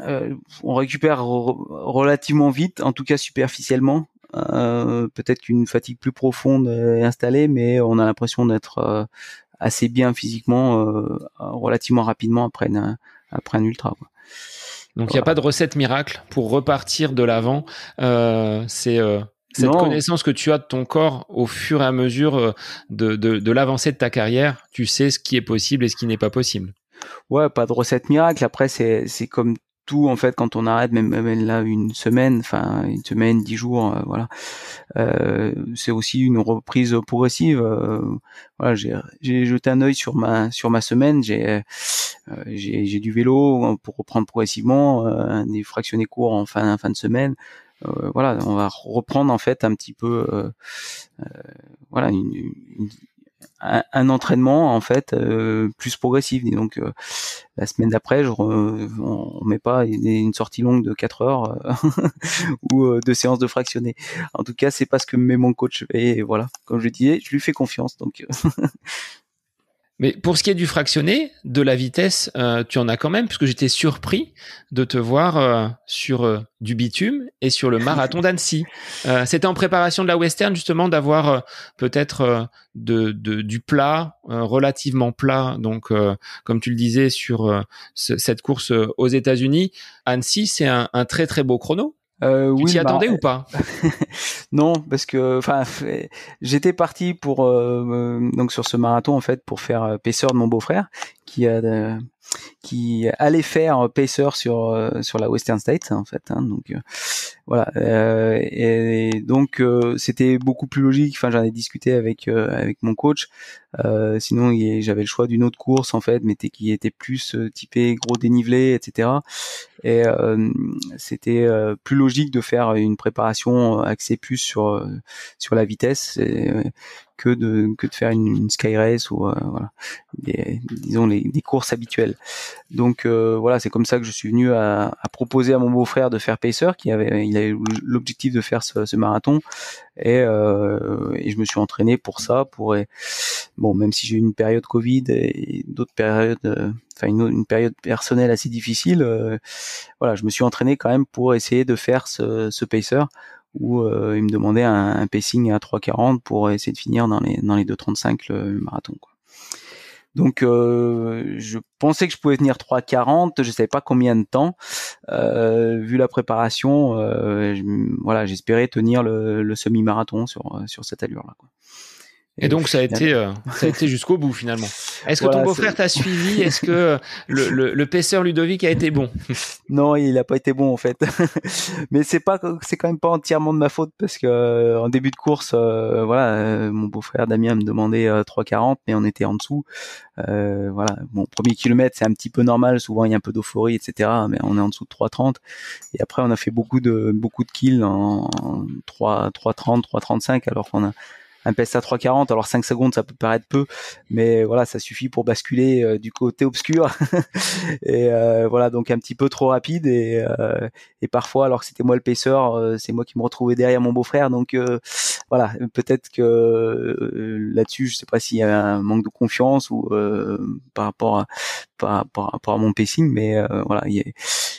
euh, on récupère relativement vite, en tout cas superficiellement. Peut-être qu'une fatigue plus profonde est installée, mais on a l'impression d'être assez bien physiquement relativement rapidement après un, après un ultra. Donc il n'y a pas de recette miracle pour repartir de l'avant. C'est cette connaissance que tu as de ton corps au fur et à mesure euh, de, de, de l'avancée de ta carrière, tu sais ce qui est possible et ce qui n'est pas possible. Ouais, pas de recette miracle. Après, c'est c'est comme tout en fait quand on arrête même, même là une semaine, enfin une semaine, dix jours, euh, voilà. Euh, c'est aussi une reprise progressive. Euh, voilà, j'ai j'ai jeté un œil sur ma sur ma semaine. J'ai euh, j'ai j'ai du vélo pour reprendre progressivement, des fractionnés courts en fin fin de semaine. Euh, voilà, on va reprendre en fait un petit peu, euh, euh, voilà, un, entraînement en fait plus progressif. donc la semaine d'après, je on, met pas une, sortie longue de 4 heures <laughs> ou deux séances de fractionné. En tout cas, c'est pas ce que met mon coach. Et voilà, comme je disais, je lui fais confiance. Donc <laughs> Mais pour ce qui est du fractionné, de la vitesse, euh, tu en as quand même, puisque j'étais surpris de te voir euh, sur euh, du bitume et sur le <laughs> marathon d'Annecy. C'était en préparation de la western justement d'avoir peut-être de, du plat relativement plat. Donc, comme tu le disais sur cette course aux États-Unis, Annecy, c'est un, un très très beau chrono. Euh, tu t'y bah, attendais ou pas <laughs> Non, parce que enfin j'étais parti pour euh, donc sur ce marathon en fait pour faire paisseur de mon beau-frère qui a qui allait faire pacer sur euh, sur la Western State en fait. Hein, donc euh, voilà. Euh, et, donc c'était beaucoup plus logique. Enfin, j'en ai discuté avec avec mon coach. sinon, j'avais le choix d'une autre course en fait, mais qui était plus typé gros dénivelé, etc. Et c'était plus logique de faire une préparation axée plus sur sur la vitesse. Et, que de que de faire une, sky race ou euh, voilà des, disons des courses habituelles. Donc euh, voilà c'est comme ça que je suis venu à, proposer à mon beau-frère de faire pacer qui avait il avait l'objectif de faire ce, marathon. Et, euh, et, je me suis entraîné pour ça pour bon même si j'ai eu une période Covid et d'autres périodes euh, enfin une, une, période personnelle assez difficile voilà je me suis entraîné quand même pour essayer de faire ce, ce pacer où euh, il me demandait un, un, pacing à 3,40 pour essayer de finir dans les dans les 2,35 le, marathon. Quoi. Donc euh, je pensais que je pouvais tenir 3,40, je savais pas combien de temps. Euh, vu la préparation, euh, voilà, j'espérais tenir le, le semi-marathon sur sur cette allure là. Quoi. Et donc ça a été, euh, ça a été jusqu'au bout finalement. Est-ce que ton beau-frère t'a suivi? Est-ce que le, le, le paisseur Ludovic a été bon? <laughs> Non, il a pas été bon en fait. <laughs> Mais c'est pas, c'est quand même pas entièrement de ma faute parce que euh, en début de course, euh, voilà, mon beau-frère Damien me demandait 3,40, mais on était en dessous. voilà, bon, premier kilomètre c'est un petit peu normal. Souvent il y a un peu d'euphorie, etc. Mais on est en dessous de 3,30. Et après on a fait beaucoup de beaucoup de kills en 3, 3,30, 3,35 alors qu'on a un PSA 340. Alors 5 secondes, ça peut paraître peu, mais voilà, ça suffit pour basculer euh, du côté obscur. <laughs> et euh, voilà, donc un petit peu trop rapide et, euh, et parfois, alors que c'était moi le pacer, c'est moi qui me retrouvais derrière mon beau-frère. Donc voilà, peut-être que là-dessus, je sais pas s'il y a un manque de confiance ou par rapport à par, rapport à mon pacing, mais voilà,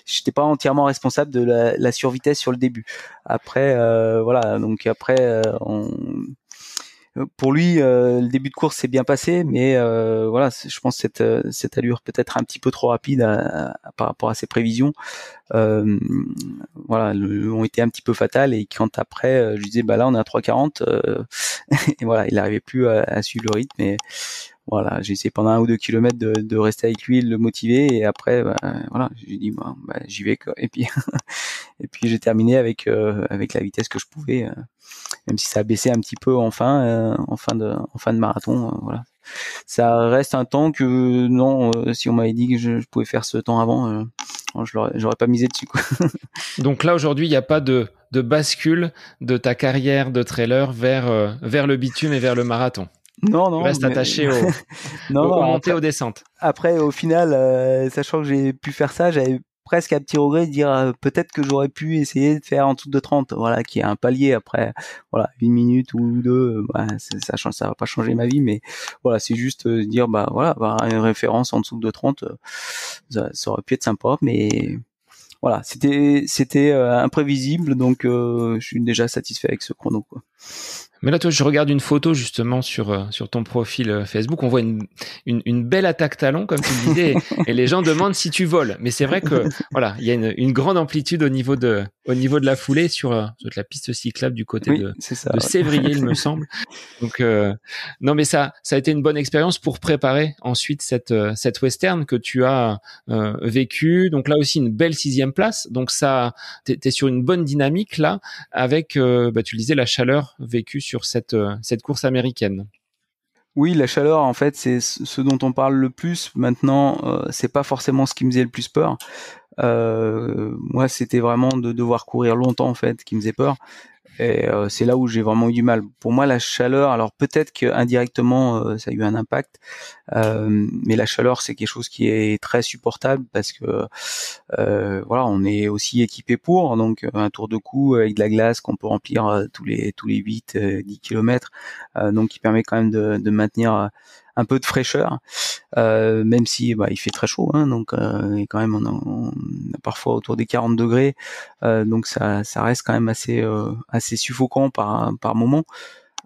j'étais pas entièrement responsable de la, la, survitesse sur le début. Après, voilà, donc après, on euh, pour lui, euh, le début de course s'est bien passé, mais euh, voilà, je pense cette cette allure peut-être un petit peu trop rapide par rapport à ses prévisions, euh, voilà, ont été un petit peu fatales. Et quand après, je disais, bah là, on est à 3,40, <laughs> et voilà, il n'arrivait plus à, suivre le rythme. Et voilà, j'ai essayé pendant un ou deux kilomètres de, de rester avec lui, de le motiver, et après, bah, voilà, j'ai dit, bah, j'y vais. Quoi. Et puis, <laughs> et puis j'ai terminé avec avec la vitesse que je pouvais même si ça a baissé un petit peu en fin, euh, en fin de, en fin de marathon. Euh, voilà, ça reste un temps que non, euh, si on m'avait dit que je, pouvais faire ce temps avant, je j'aurais pas misé dessus. Quoi. <laughs> Donc là aujourd'hui, il n'y a pas de, de bascule de ta carrière de trailer vers vers le bitume et vers le marathon? Non, non. Tu restes attaché au, <laughs> non, montées, aux descentes. Après, au final, sachant que j'ai pu faire ça, j'avais presque un petit regret de dire euh, peut-être que j'aurais pu essayer de faire en dessous de 30 voilà qui est un palier après voilà une minute ou deux euh, bah, ça change ça va pas changer ma vie mais voilà c'est juste euh, dire bah voilà avoir une référence en dessous de 30 ça, ça aurait pu être sympa mais voilà c'était c'était imprévisible donc je suis déjà satisfait avec ce chrono quoi mais là, toi, je regarde une photo justement sur euh, sur ton profil euh, Facebook. On voit une, une, une belle attaque talon, comme tu le disais, <laughs> et, les gens demandent si tu voles. Mais c'est vrai que voilà, il y a une, une, grande amplitude au niveau de au niveau de la foulée sur, euh, sur la piste cyclable du côté de, de Sévrier, il me <laughs> semble. Donc euh, non, mais ça ça a été une bonne expérience pour préparer ensuite cette cette western que tu as euh, vécu. Donc là aussi une belle sixième place. Donc ça, t'es es sur une bonne dynamique là, avec bah, tu le disais la chaleur vécue sur cette, euh, cette course américaine. Oui, la chaleur, en fait, c'est ce dont on parle le plus. Maintenant, euh, c'est pas forcément ce qui me faisait le plus peur. Euh, moi, c'était vraiment de devoir courir longtemps, en fait, qui me faisait peur. Et euh, c'est là où j'ai vraiment eu du mal. Pour moi, la chaleur, alors peut-être qu'indirectement, euh, ça a eu un impact, euh, mais la chaleur, c'est quelque chose qui est très supportable parce que voilà, on est aussi équipé pour. Donc un tour de cou avec de la glace qu'on peut remplir tous les tous les 8 10 km, donc qui permet quand même de, de maintenir un peu de fraîcheur, euh, même si bah, il fait très chaud, hein, donc euh, quand même on a, parfois autour des 40 degrés, euh, donc ça, ça reste quand même assez euh, assez suffocant par par moment.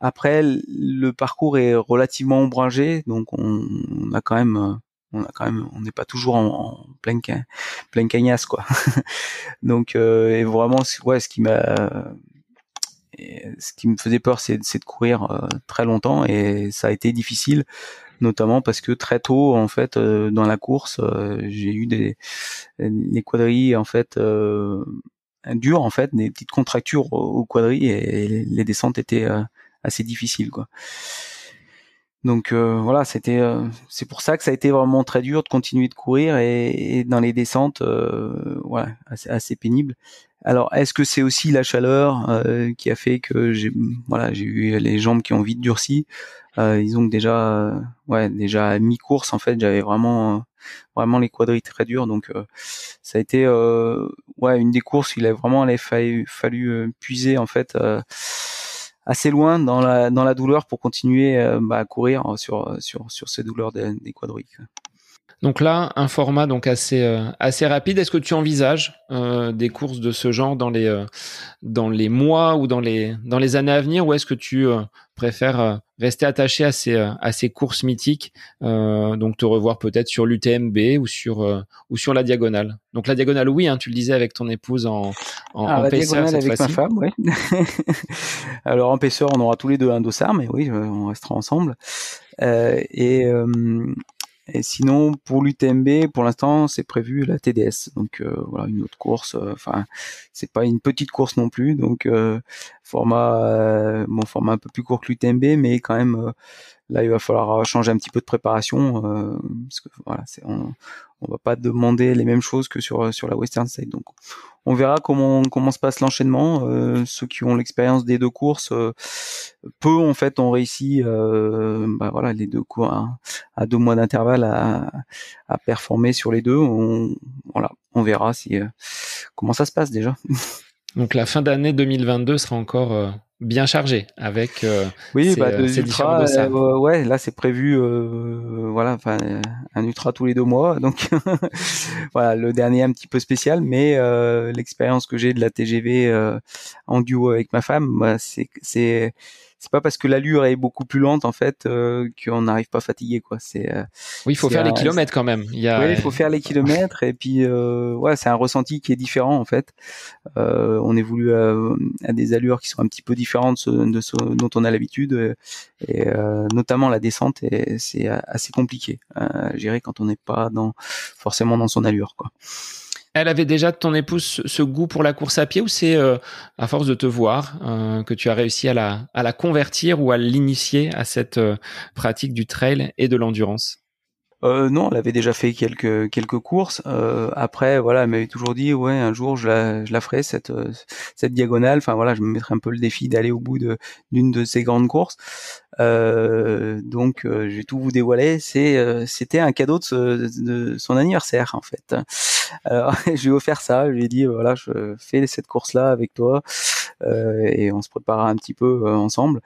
Après, le parcours est relativement ombragé, donc on, a quand même on a quand même on n'est pas toujours en, en pleine pleine cagnasse quoi. <laughs> donc et vraiment ouais ce qui m'a ce qui me faisait peur, c'est de courir euh, très longtemps et ça a été difficile, notamment parce que très tôt, en fait, euh, dans la course, euh, j'ai eu des les quadrilles en fait dures, en fait, des petites contractures aux quadrilles et les descentes étaient assez difficiles, quoi. Donc voilà, c'était c'est pour ça que ça a été vraiment très dur de continuer de courir et, dans les descentes, voilà, assez, assez pénible. Alors, est-ce que c'est aussi la chaleur euh, qui a fait que j'ai voilà, j'ai eu les jambes qui ont vite durci? Euh, Ils ont déjà euh, ouais, déjà mi-course en fait, j'avais vraiment vraiment les quadrilles très durs donc ça a été ouais, une des courses, il a vraiment fallu, fallu puiser en fait assez loin dans la dans la douleur pour continuer bah, à courir sur sur sur ces douleurs des, des quadrilles. Donc là, un format donc assez euh, assez rapide. Est-ce que tu envisages euh, des courses de ce genre dans les euh, dans les mois ou dans les dans les années à venir, ou est-ce que tu préfères rester attaché à ces à ces courses mythiques, donc te revoir peut-être sur l'UTMB ou sur ou sur la diagonale? Donc la diagonale, oui, hein, tu le disais avec ton épouse en en, ah, la diagonale avec ma femme, oui. <laughs> Alors en paisseur, on aura tous les deux un dossard, mais oui, on restera ensemble. et et sinon, pour l'UTMB, pour l'instant, c'est prévu la TDS. Donc euh, voilà, une autre course. Euh, enfin, c'est pas une petite course non plus. Donc euh, format, bon format un peu plus court que l'UTMB, mais quand même, là, il va falloir changer un petit peu de préparation parce que voilà, on, on va pas demander les mêmes choses que sur sur la Western Side. Donc on verra comment comment se passe l'enchaînement. Euh, ceux qui ont l'expérience des deux courses, euh, peu en fait ont réussi, euh, bah voilà, les deux cours à, deux mois d'intervalle à, à, performer sur les deux. On, voilà, on verra si comment ça se passe déjà. <laughs> Donc la fin d'année 2022 sera encore bien chargé avec euh, oui ces, bah, euh, de ultra, euh, ouais là c'est prévu euh, voilà enfin un ultra tous les deux mois <laughs> donc voilà le dernier un petit peu spécial mais l'expérience que j'ai de la TGV en duo avec ma femme bah, c'est c'est pas parce que l'allure est beaucoup plus lente en fait euh, qu'on n'arrive pas fatigué quoi. C'est euh, oui, il faut faire les kilomètres quand même. Il y a... Oui, il faut faire les kilomètres et puis euh, ouais, c'est un ressenti qui est différent en fait. Euh, on évolue à, à, des allures qui sont un petit peu différentes de ce, dont on a l'habitude et notamment la descente et c'est assez compliqué à gérer quand on n'est pas dans forcément dans son allure quoi. Elle avait déjà ton épouse ce goût pour la course à pied ou c'est euh, à force de te voir euh, que tu as réussi à la, à la convertir ou à l'initier à cette euh, pratique du trail et de l'endurance? Euh, non, elle avait déjà fait quelques quelques courses. Euh, après, voilà, elle m'avait toujours dit, ouais, un jour je la, je la ferai cette cette diagonale. Enfin voilà, je me mettrai un peu le défi d'aller au bout d'une de ces grandes courses. Donc, je vais tout vous dévoiler. C'était un cadeau de, de, son anniversaire en fait. Alors, <laughs> je lui ai offert ça. Je lui ai dit, voilà, je fais cette course là avec toi et on se prépare un petit peu ensemble.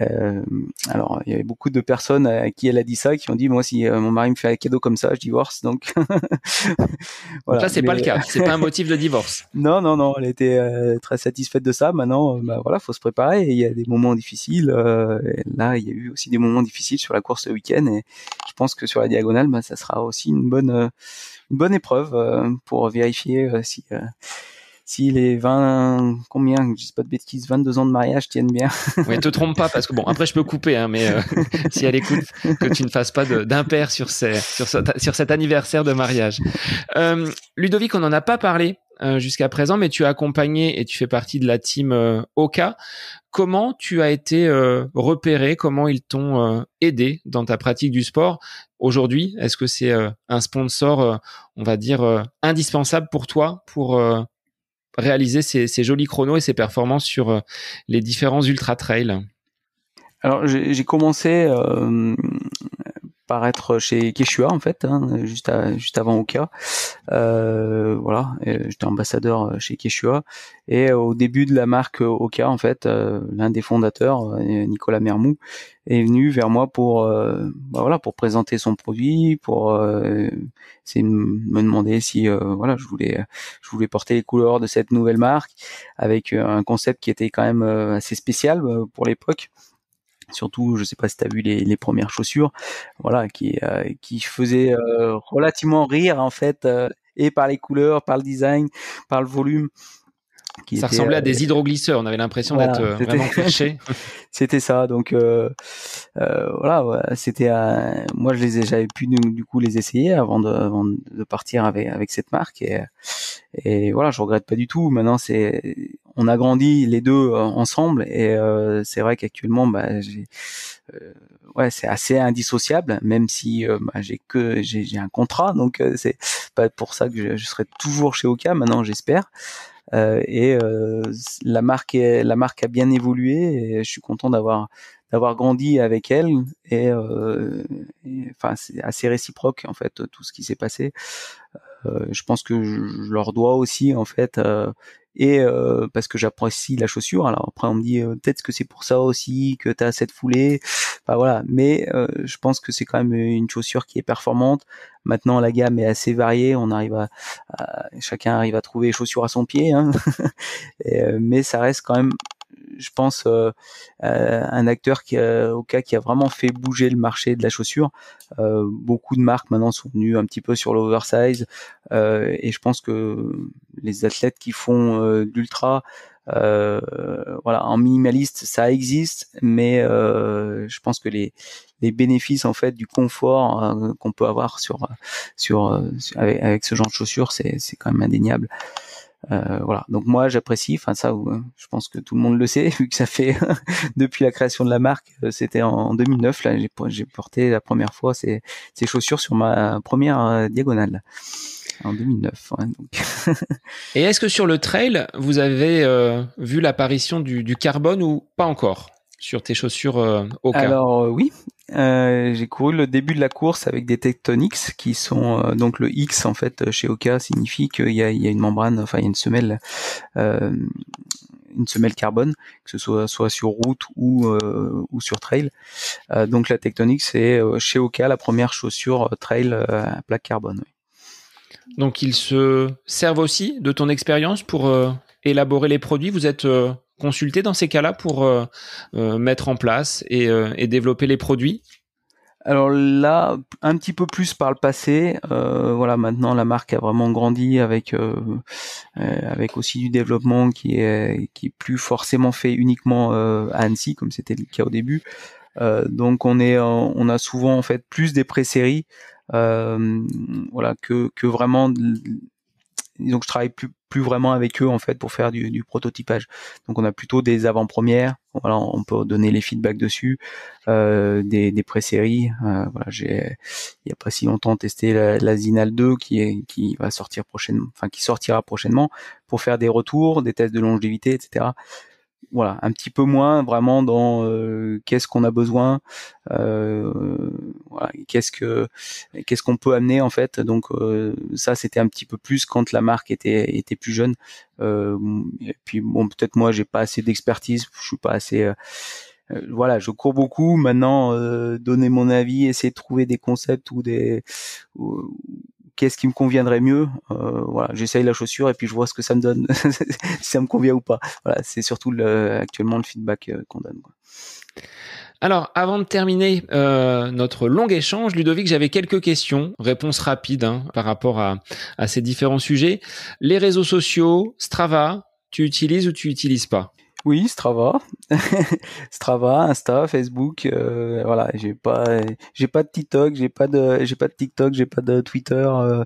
Euh, alors, il y avait beaucoup de personnes à qui elle a dit ça, qui ont dit moi si euh, mon mari me fait un cadeau comme ça, je divorce. Donc, <laughs> voilà. là, c'est pas le cas. C'est pas un <laughs> motif de divorce. non, non, non. Elle était euh, très satisfaite de ça. Maintenant, bah voilà, faut se préparer. Il y a des moments difficiles. là, il y a eu aussi des moments difficiles sur la course ce week-end, et pense que sur la diagonale, bah, ça sera aussi une bonne, une bonne épreuve pour vérifier si si les 20, combien, je dis pas de bêtises, 22 ans de mariage tiennent bien. oui, te trompe pas, parce que bon, après je peux couper, hein, mais euh, <laughs> si elle écoute, que tu ne fasses pas d'impair sur, sur, sur cet anniversaire de mariage. Euh, Ludovic, on n'en a pas parlé euh, jusqu'à présent, mais tu as accompagné et tu fais partie de la team euh, Oka. Comment tu as été euh, repéré? Comment ils t'ont aidé dans ta pratique du sport? Aujourd'hui Est-ce que c'est un sponsor, on va dire, indispensable pour toi pour réaliser ces, ces, jolis chronos et ces performances sur les différents ultra trails? Alors j'ai commencé par être chez Keshua en fait, hein, juste, juste avant Oka. Euh, voilà, j'étais ambassadeur chez Keshua et au début de la marque Oka en fait, euh, l'un des fondateurs, euh, Nicolas Mermou, est venu vers moi pour euh, bah, voilà pour présenter son produit, pour euh, me demander si voilà je voulais je voulais porter les couleurs de cette nouvelle marque avec un concept qui était quand même assez spécial pour l'époque surtout je sais pas si tu as vu les, les, premières chaussures voilà qui euh, qui faisaient euh, relativement rire en fait euh, et par les couleurs par le design par le volume ça ressemblait à des hydroglisseurs on avait l'impression d'être vraiment <laughs> perché. c'était ça donc voilà c'était moi je les ai j'avais pu du, coup les essayer avant de, avant de partir avec avec cette marque et et voilà je regrette pas du tout. Maintenant c'est on a grandi les deux euh, ensemble et euh, c'est vrai qu'actuellement bah, euh, ouais c'est assez indissociable même si bah, j'ai que j'ai un contrat donc c'est pas pour ça que je, serai toujours chez Oka maintenant j'espère. Et la marque est, la marque a bien évolué et je suis content d'avoir d'avoir grandi avec elle et, enfin c'est assez réciproque en fait tout ce qui s'est passé. Je pense que je leur dois aussi en fait et euh, parce que j'apprécie la chaussure. Alors après on me dit euh, peut-être que c'est pour ça aussi que tu as cette foulée. Bah voilà, mais euh, je pense que c'est quand même une chaussure qui est performante. Maintenant la gamme est assez variée, on arrive à, chacun arrive à trouver les chaussures à son pied, hein. <laughs> mais ça reste quand même je pense, euh, euh, un acteur qui a, au cas qui a vraiment fait bouger le marché de la chaussure. Euh, beaucoup de marques maintenant sont venues un petit peu sur l'oversize et je pense que les athlètes qui font d'ultra voilà, en minimaliste, ça existe, mais je pense que les, les bénéfices en fait du confort qu'on peut avoir sur sur, avec, avec, ce genre de chaussures, c'est c'est quand même indéniable. Euh, voilà. Donc moi j'apprécie. Enfin ça, euh, je pense que tout le monde le sait <laughs> vu que ça fait <laughs> depuis la création de la marque. Euh, c'était en 2009 là. J'ai porté la première fois ces, ces chaussures sur ma première diagonale en 2009. <laughs> Et est-ce que sur le trail vous avez vu l'apparition du, du carbone ou pas encore? Sur tes chaussures euh, Oka Alors oui, euh, j'ai couru le début de la course avec des Tectonics qui sont euh, donc le X en fait chez Oka signifie qu'il y a, il y a une membrane, enfin il y a une semelle, euh, une semelle carbone, que ce soit soit sur route ou ou sur trail. donc la Tectonics c'est chez Oka la première chaussure trail à plaque carbone. Donc ils se servent aussi de ton expérience pour élaborer les produits. Vous êtes consulter dans ces cas-là pour euh, euh, mettre en place euh, et, développer les produits? Alors là, un petit peu plus par le passé. voilà, maintenant la marque a vraiment grandi avec avec aussi du développement qui est qui est plus forcément fait uniquement à Annecy comme c'était le cas au début. donc on est on a souvent en fait plus des pré-séries voilà que que vraiment donc je travaille plus vraiment avec eux en fait pour faire du, prototypage. Donc on a plutôt des avant-premières, voilà, on peut donner les feedbacks dessus, euh, des, des pré-séries. Euh, voilà, j'ai il y a pas si longtemps testé la, Zinal 2 qui est qui va sortir prochainement, enfin qui sortira prochainement pour faire des retours, des tests de longévité, etc voilà, un petit peu moins vraiment dans euh, qu'est-ce qu'on a besoin, euh, qu'est-ce que qu'est-ce qu'on peut amener en fait. Donc euh, ça c'était un petit peu plus quand la marque était était plus jeune. et puis bon peut-être moi j'ai pas assez d'expertise, je suis pas assez voilà, je cours beaucoup. Maintenant, donner mon avis, essayer de trouver des concepts ou des qu'est-ce qui me conviendrait mieux. Euh, voilà, j'essaye la chaussure et puis je vois ce que ça me donne, <laughs> si ça me convient ou pas. Voilà, c'est surtout le, actuellement le feedback euh, qu'on donne. Alors, avant de terminer euh, notre long échange, Ludovic, j'avais quelques questions, réponses rapides hein, par rapport à, à ces différents sujets. Les réseaux sociaux, Strava, tu utilises ou tu utilises pas? Oui, Strava, <laughs> Strava, Insta, Facebook, euh, voilà. J'ai pas, j'ai pas de TikTok, j'ai pas de, j'ai pas de TikTok, j'ai pas de Twitter. Euh,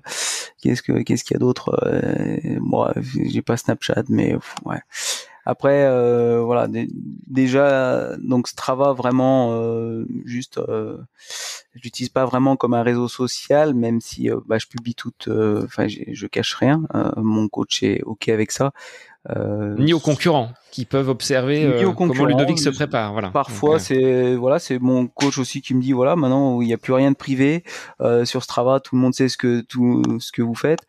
qu'est-ce que, qu'est-ce qu'il y a d'autre euh, Moi, j'ai pas Snapchat, mais ouais. Après, euh, voilà, déjà, donc Strava vraiment euh, juste, euh, je l'utilise pas vraiment comme un réseau social, même si euh, bah, je publie tout, euh, enfin, je cache rien. mon coach est ok avec ça. Ni aux concurrents qui peuvent observer comment Ludovic se prépare. Voilà. Parfois, c'est voilà, c'est mon coach aussi qui me dit voilà, maintenant il n'y a plus rien de privé sur Strava, tout le monde sait ce que tout ce que vous faites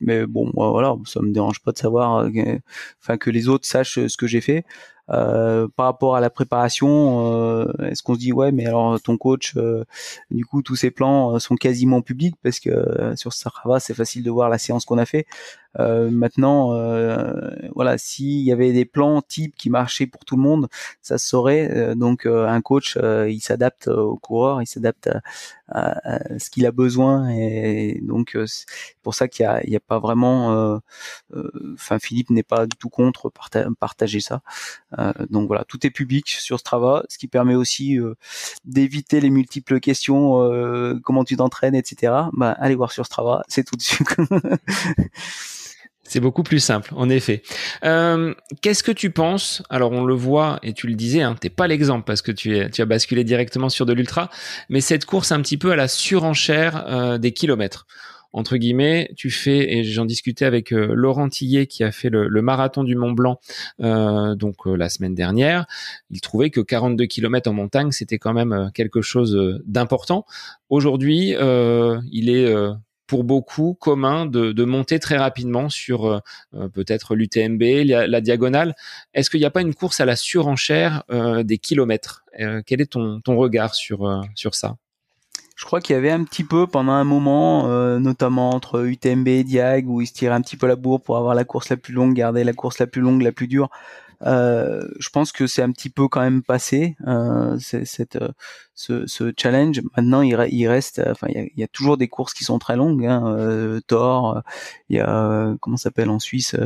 mais bon voilà ça me dérange pas de savoir euh, enfin que les autres sachent ce que j'ai fait euh, par rapport à la préparation, euh, est-ce qu'on se dit ouais mais alors ton coach, euh, du coup tous ses plans sont quasiment publics parce que sur Strava c'est facile de voir la séance qu'on a fait. Maintenant, voilà, s'il y avait des plans types qui marchaient pour tout le monde, ça se saurait. donc un coach, il s'adapte au coureur, il s'adapte à, ce qu'il a besoin et donc c'est pour ça qu'il n'y a, a, pas vraiment. Enfin, Philippe n'est pas du tout contre partager ça. Euh, donc voilà, tout est public sur Strava, ce qui permet aussi euh, d'éviter les multiples questions, euh, comment tu t'entraînes, etc. Bah, allez voir sur Strava, c'est tout dessus. <laughs> C'est beaucoup plus simple, en effet. Qu'est-ce que tu penses? Alors on le voit et tu le disais, hein, t'es pas l'exemple parce que tu, as basculé directement sur de l'ultra, mais cette course un petit peu à la surenchère des kilomètres entre guillemets, tu fais, et j'en discutais avec euh, Laurent Tillet qui a fait le, marathon du Mont Blanc euh, donc euh, la semaine dernière, il trouvait que 42 km en montagne, c'était quand même quelque chose d'important. Aujourd'hui, il est pour beaucoup commun de, monter très rapidement sur peut-être l'UTMB, la, diagonale. Est-ce qu'il n'y a pas une course à la surenchère des kilomètres? Quel est ton, ton regard sur, sur ça? Je crois qu'il y avait un petit peu pendant un moment, euh, notamment entre UTMB et Diag, où ils se tiraient un petit peu la bourre pour avoir la course la plus longue, garder la course la plus longue, la plus dure. Euh, je pense que c'est un petit peu quand même passé euh, cette, euh, ce, ce, challenge. Maintenant, il, reste, enfin, il y, a, toujours des courses qui sont très longues. Hein, Thor, il y a comment s'appelle en Suisse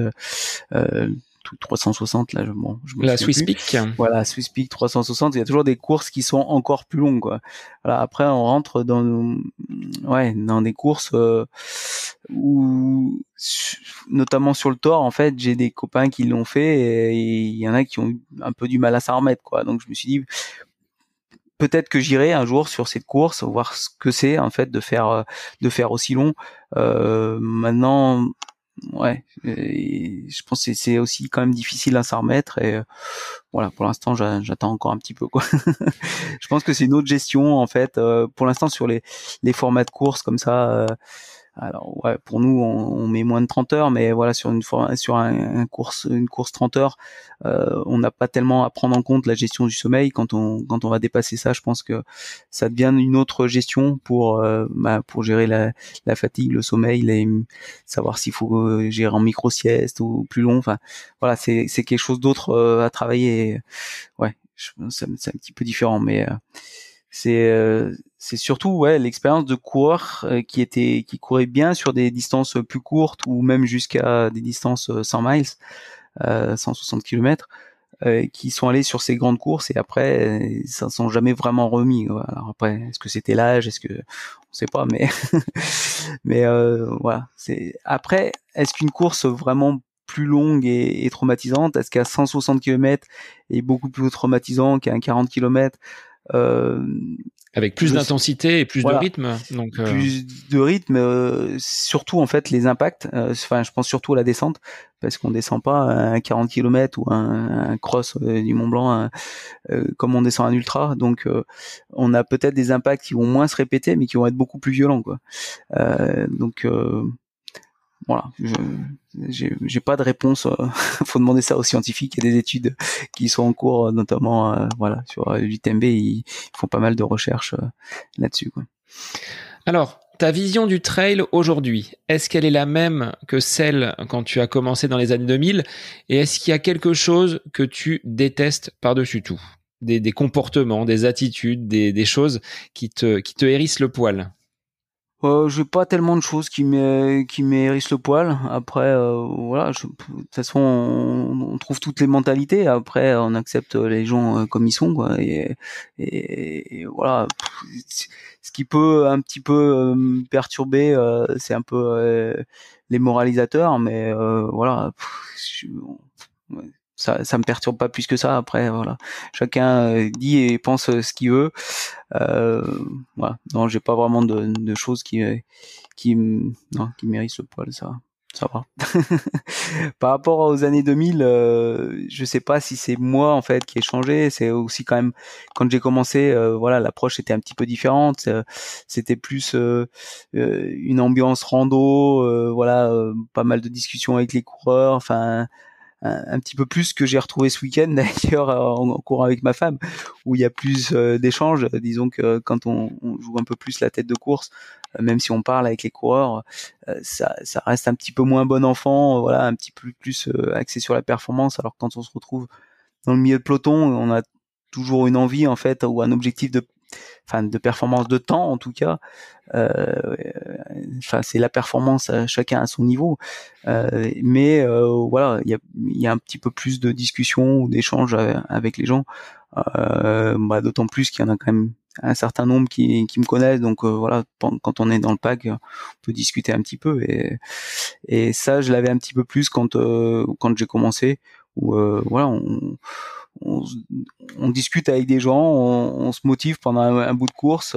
360 là je, bon, je la Swiss Peak. Voilà Swiss Peak 360 il y a toujours des courses qui sont encore plus longues quoi. Voilà après on rentre dans ouais dans des courses euh, où notamment sur le Tor en fait j'ai des copains qui l'ont fait et il y en a qui ont eu un peu du mal à s'en remettre quoi. Donc je me suis dit peut-être que j'irai un jour sur cette course voir ce que c'est en fait de faire de faire aussi long. Euh, maintenant ouais, je pense que c'est aussi quand même difficile à s'en remettre et euh, voilà, pour l'instant j'attends encore un petit peu quoi. <laughs> je pense que c'est une autre gestion en fait. Euh, pour l'instant sur les, les formats de course comme ça, euh, alors ouais, pour nous on, met moins de 30 heures, mais voilà sur une sur un, course une course 30 heures, euh, on n'a pas tellement à prendre en compte la gestion du sommeil. Quand on quand on va dépasser ça, je pense que ça devient une autre gestion pour euh, bah, pour gérer la, la fatigue, le sommeil, les, savoir s'il faut euh, gérer en micro sieste ou plus long. Enfin voilà, c'est c'est quelque chose d'autre à travailler. ouais, c'est un petit peu différent, mais c'est euh, surtout ouais l'expérience de coureur euh, qui était qui courait bien sur des distances plus courtes ou même jusqu'à des distances 100 euh, miles, 160 km, qui sont allés sur ces grandes courses et après ça ne sont jamais vraiment remis. Alors après est-ce que c'était l'âge, est-ce que on sait pas, mais <laughs> mais voilà. C'est après est-ce qu'une course vraiment plus longue et, et traumatisante Est-ce qu'à 160 km est beaucoup plus traumatisant qu'à 40 km euh, avec plus d'intensité et plus de rythme. Donc, euh, plus de rythme, euh, surtout en fait les impacts. Enfin, je pense surtout à la descente parce qu'on descend pas un 40 km ou un, cross du Mont Blanc comme on descend un ultra. Donc, on a peut-être des impacts qui vont moins se répéter, mais qui vont être beaucoup plus violents, quoi. donc, voilà, j'ai pas de réponse. Euh, <laughs> faut demander ça aux scientifiques. Il y a des études qui sont en cours, euh, notamment euh, voilà sur l'UTMB. Ils font pas mal de recherches là-dessus. Alors, ta vision du trail aujourd'hui, est-ce qu'elle est la même que celle quand tu as commencé dans les années 2000 Et est-ce qu'il y a quelque chose que tu détestes par-dessus tout? Des, des, comportements, des attitudes, des, des choses qui te, qui te hérissent le poil euh, j'ai pas tellement de choses qui qui m'hérissent le poil. Après, euh, voilà, de toute façon, on, trouve toutes les mentalités. Après, on accepte les gens euh, comme ils sont, quoi. Et, et, voilà, ce qui peut un petit peu euh, me perturber, c'est un peu les moralisateurs, mais voilà, ça, ça me perturbe pas plus que ça. Après, voilà, chacun dit et pense ce qu'il veut. Euh, voilà, non, j'ai pas vraiment de, de choses qui qui non, qui méritent le poil, ça ça va. <laughs> Par rapport aux années 2000, euh, je sais pas si c'est moi en fait qui ai changé. C'est aussi quand même quand j'ai commencé, euh, voilà, l'approche était un petit peu différente. Euh, c'était plus euh, une ambiance rando, voilà, pas mal de discussions avec les coureurs. Enfin, un, petit peu plus que j'ai retrouvé ce week-end <laughs> d'ailleurs en, en, courant avec ma femme, où il y a plus d'échanges. Disons que quand on, joue un peu plus la tête de course, même si on parle avec les coureurs, euh, ça, ça reste un petit peu moins bon enfant, voilà, un petit peu plus euh, axé sur la performance. Alors quand on se retrouve dans le milieu de peloton, on a toujours une envie en fait ou un objectif de enfin de performance de temps en tout cas. Euh, enfin c'est la performance chacun à son niveau. Euh, mais euh, voilà il y a, un petit peu plus de discussion ou d'échange avec les gens. Euh, bah, d'autant plus qu'il y en a quand même un certain nombre qui, me connaissent. Donc euh, voilà quand on est dans le pack on peut discuter un petit peu. Et ça je l'avais un petit peu plus quand euh, quand j'ai commencé où euh, voilà on, on, on, discute avec des gens on, se motive pendant un, bout de course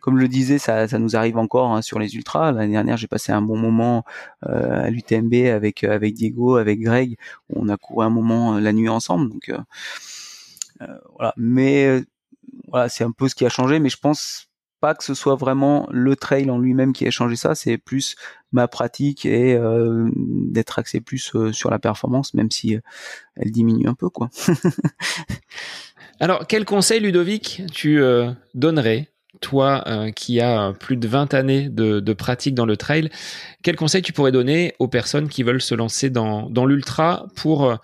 comme je le disais, ça, ça nous arrive encore hein, sur les ultras. L'année dernière, j'ai passé un bon moment à l'UTMB avec avec Diego, avec Greg. On a couru un moment la nuit ensemble. Donc voilà. Mais voilà, c'est un peu ce qui a changé, mais je pense pas que ce soit vraiment le trail en lui-même qui a changé ça, c'est plus ma pratique et euh, d'être axé plus euh, sur la performance, même si euh, elle diminue un peu, quoi. <laughs> Alors, quel conseil, Ludovic, tu donnerais, toi qui as plus de 20 années de, pratique dans le trail, quel conseil tu pourrais donner aux personnes qui veulent se lancer dans l'ultra pour,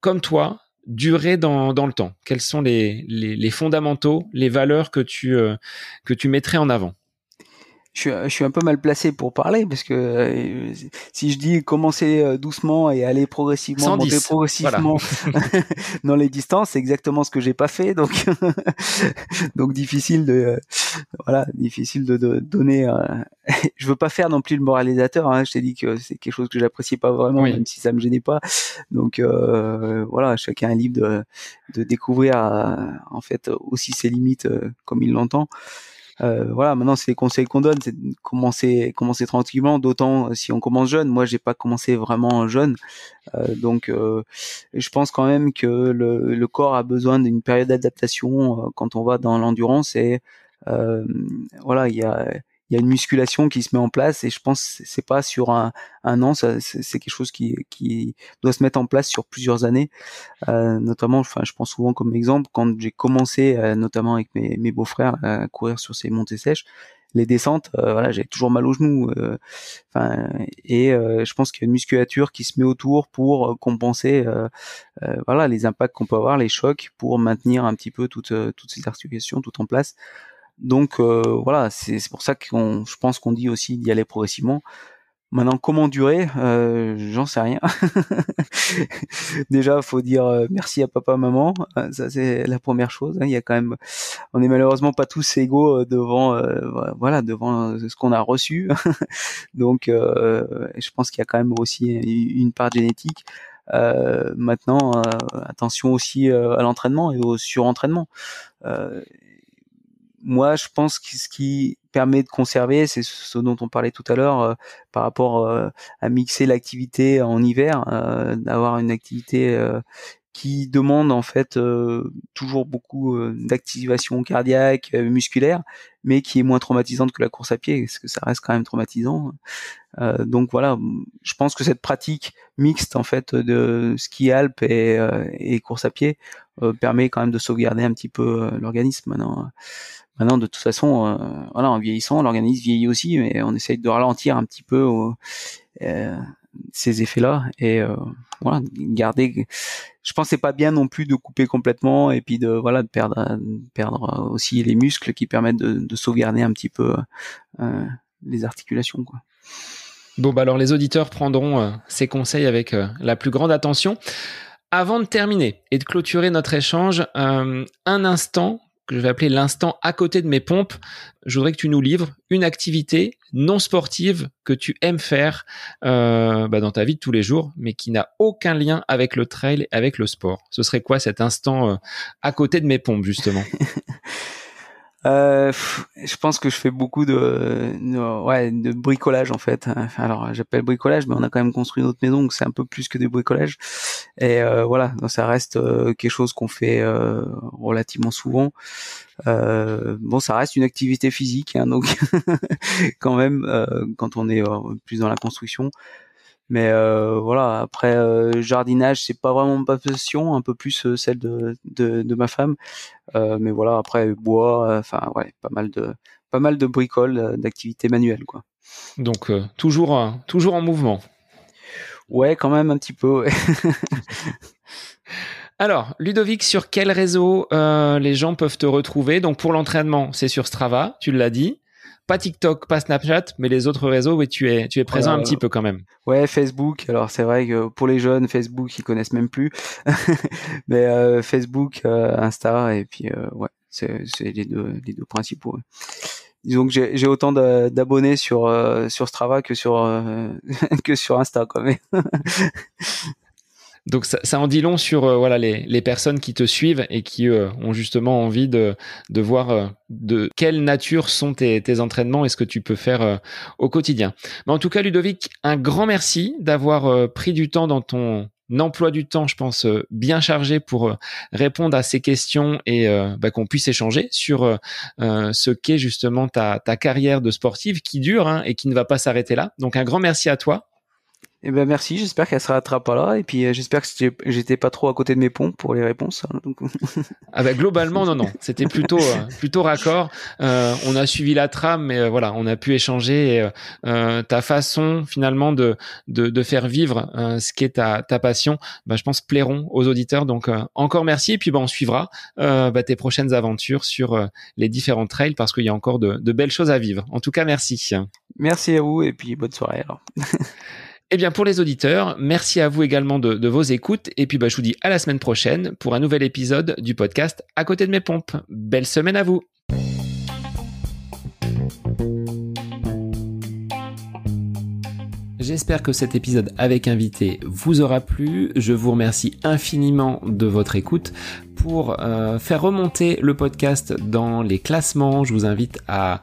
comme toi, durer dans, dans le temps? Quels sont les, les, fondamentaux, les valeurs que tu, euh, que tu mettrais en avant? Je suis, je suis un peu mal placé pour parler parce que euh, si je dis commencer euh, doucement et aller progressivement, monter progressivement <laughs> dans les distances, c'est exactement ce que j'ai pas fait, donc <laughs> donc difficile de voilà difficile de, de donner. Euh, <laughs> je veux pas faire non plus le moralisateur. Hein, je t'ai dit que c'est quelque chose que j'apprécie pas vraiment, même si ça me gênait pas. Donc euh, voilà, chacun est libre de, de découvrir en fait aussi ses limites comme il l'entend. Euh, voilà, maintenant c'est les conseils qu'on donne, c'est de commencer, commencer tranquillement. D'autant euh, si on commence jeune. Moi, j'ai pas commencé vraiment jeune, euh, donc euh, je pense quand même que le, le corps a besoin d'une période d'adaptation quand on va dans l'endurance. Et voilà, il y a il y a une musculation qui se met en place et je pense c'est pas sur un, un an, c'est quelque chose qui, qui doit se mettre en place sur plusieurs années. Euh, notamment, enfin, je pense souvent comme exemple quand j'ai commencé, euh, notamment avec mes, mes beaux-frères, à courir sur ces montées sèches, les descentes, euh, voilà, j'avais toujours mal aux genoux. Euh, enfin, et je pense qu'il y a une musculature qui se met autour pour compenser, voilà, les impacts qu'on peut avoir, les chocs, pour maintenir un petit peu toutes toutes ces articulations tout en place. Donc euh, voilà, c'est pour ça que je pense qu'on dit aussi d'y aller progressivement. Maintenant, comment durer euh, J'en sais rien. <laughs> Déjà, faut dire euh, merci à papa, maman. Euh, ça, c'est la première chose. Hein. Il y a quand même, on est malheureusement pas tous égaux devant, voilà, devant ce qu'on a reçu. <laughs> Donc, je pense qu'il y a quand même aussi une part génétique. maintenant, attention aussi à l'entraînement et au surentraînement moi, je pense que ce qui permet de conserver, c'est ce dont on parlait tout à l'heure euh, par rapport euh, à mixer l'activité en hiver, euh, d'avoir une activité qui demande en fait toujours beaucoup d'activation cardiaque, musculaire, mais qui est moins traumatisante que la course à pied, parce que ça reste quand même traumatisant. donc voilà, je pense que cette pratique mixte en fait de ski alpe et, et course à pied permet quand même de sauvegarder un petit peu l'organisme. Maintenant, Maintenant, de toute façon, euh, voilà, en vieillissant, l'organisme vieillit aussi, mais on essaye de ralentir un petit peu euh, ces effets-là et euh, voilà, garder. Je pense c'est pas bien non plus de couper complètement et puis de voilà de perdre perdre aussi les muscles qui permettent de, de sauvegarder un petit peu euh, les articulations, quoi. Bon, bah alors les auditeurs prendront ces conseils avec la plus grande attention. Avant de terminer et de clôturer notre échange, un instant que je vais appeler l'instant à côté de mes pompes. Je voudrais que tu nous livres une activité non sportive que tu aimes faire euh, bah, dans ta vie de tous les jours, mais qui n'a aucun lien avec le trail, avec le sport. Ce serait quoi cet instant euh, à côté de mes pompes justement? <laughs> Euh, je pense que je fais beaucoup de, ouais, de bricolage en fait. Alors j'appelle bricolage, mais on a quand même construit notre maison, donc c'est un peu plus que du bricolage. Et euh, voilà, ça reste euh, quelque chose qu'on fait euh, relativement souvent. Euh, bon, ça reste une activité physique, hein, donc <laughs> quand même, quand on est plus dans la construction, mais euh, voilà, après euh, jardinage, c'est pas vraiment ma passion, un peu plus euh, celle de, de, de, ma femme. Euh, mais voilà, après bois, enfin ouais, pas mal de pas mal de bricoles, d'activités manuelles quoi. Donc toujours toujours en mouvement. Ouais, quand même un petit peu. Ouais. <laughs> Alors, Ludovic, sur quel réseau les gens peuvent te retrouver? Donc pour l'entraînement, c'est sur Strava, tu l'as dit pas TikTok, pas Snapchat, mais les autres réseaux, oui, tu es, tu es présent un petit peu quand même. Ouais, Facebook. Alors c'est vrai que pour les jeunes, Facebook, ils connaissent même plus. <laughs> mais euh, Facebook, euh, Insta, et puis euh, ouais, c'est les deux, les deux principaux. Disons que j'ai autant d'abonnés sur sur Strava que sur <laughs> que sur Insta, quoi. Mais <laughs> Donc ça, en dit long sur euh, voilà les, les, personnes qui te suivent et qui euh, ont justement envie de, de voir euh, de quelle nature sont tes, tes entraînements et ce que tu peux faire au quotidien. Mais en tout cas, Ludovic, un grand merci d'avoir pris du temps dans ton emploi du temps, je pense, bien chargé pour répondre à ces questions et bah, qu'on puisse échanger sur ce qu'est justement ta, ta carrière de sportive qui dure hein, et qui ne va pas s'arrêter là. Donc un grand merci à toi. Eh ben merci, j'espère qu'elle se rattrapera là et puis euh, j'espère que j'étais pas trop à côté de mes pompes pour les réponses. Hein, <laughs> ah ben globalement non non, c'était plutôt euh, plutôt raccord. Euh, on a suivi la trame mais voilà, on a pu échanger et, ta façon finalement de de, de faire vivre ce qui est ta ta passion, bah, je pense plairont aux auditeurs donc encore merci et puis bah, on suivra bah, tes prochaines aventures sur les différents trails parce qu'il y a encore de, de belles choses à vivre. En tout cas merci. Merci à vous et puis bonne soirée alors. <laughs> Eh bien, pour les auditeurs, merci à vous également de, vos écoutes. Et puis, bah, je vous dis à la semaine prochaine pour un nouvel épisode du podcast À côté de mes pompes. Belle semaine à vous. J'espère que cet épisode avec invité vous aura plu. Je vous remercie infiniment de votre écoute. Pour euh, faire remonter le podcast dans les classements, je vous invite à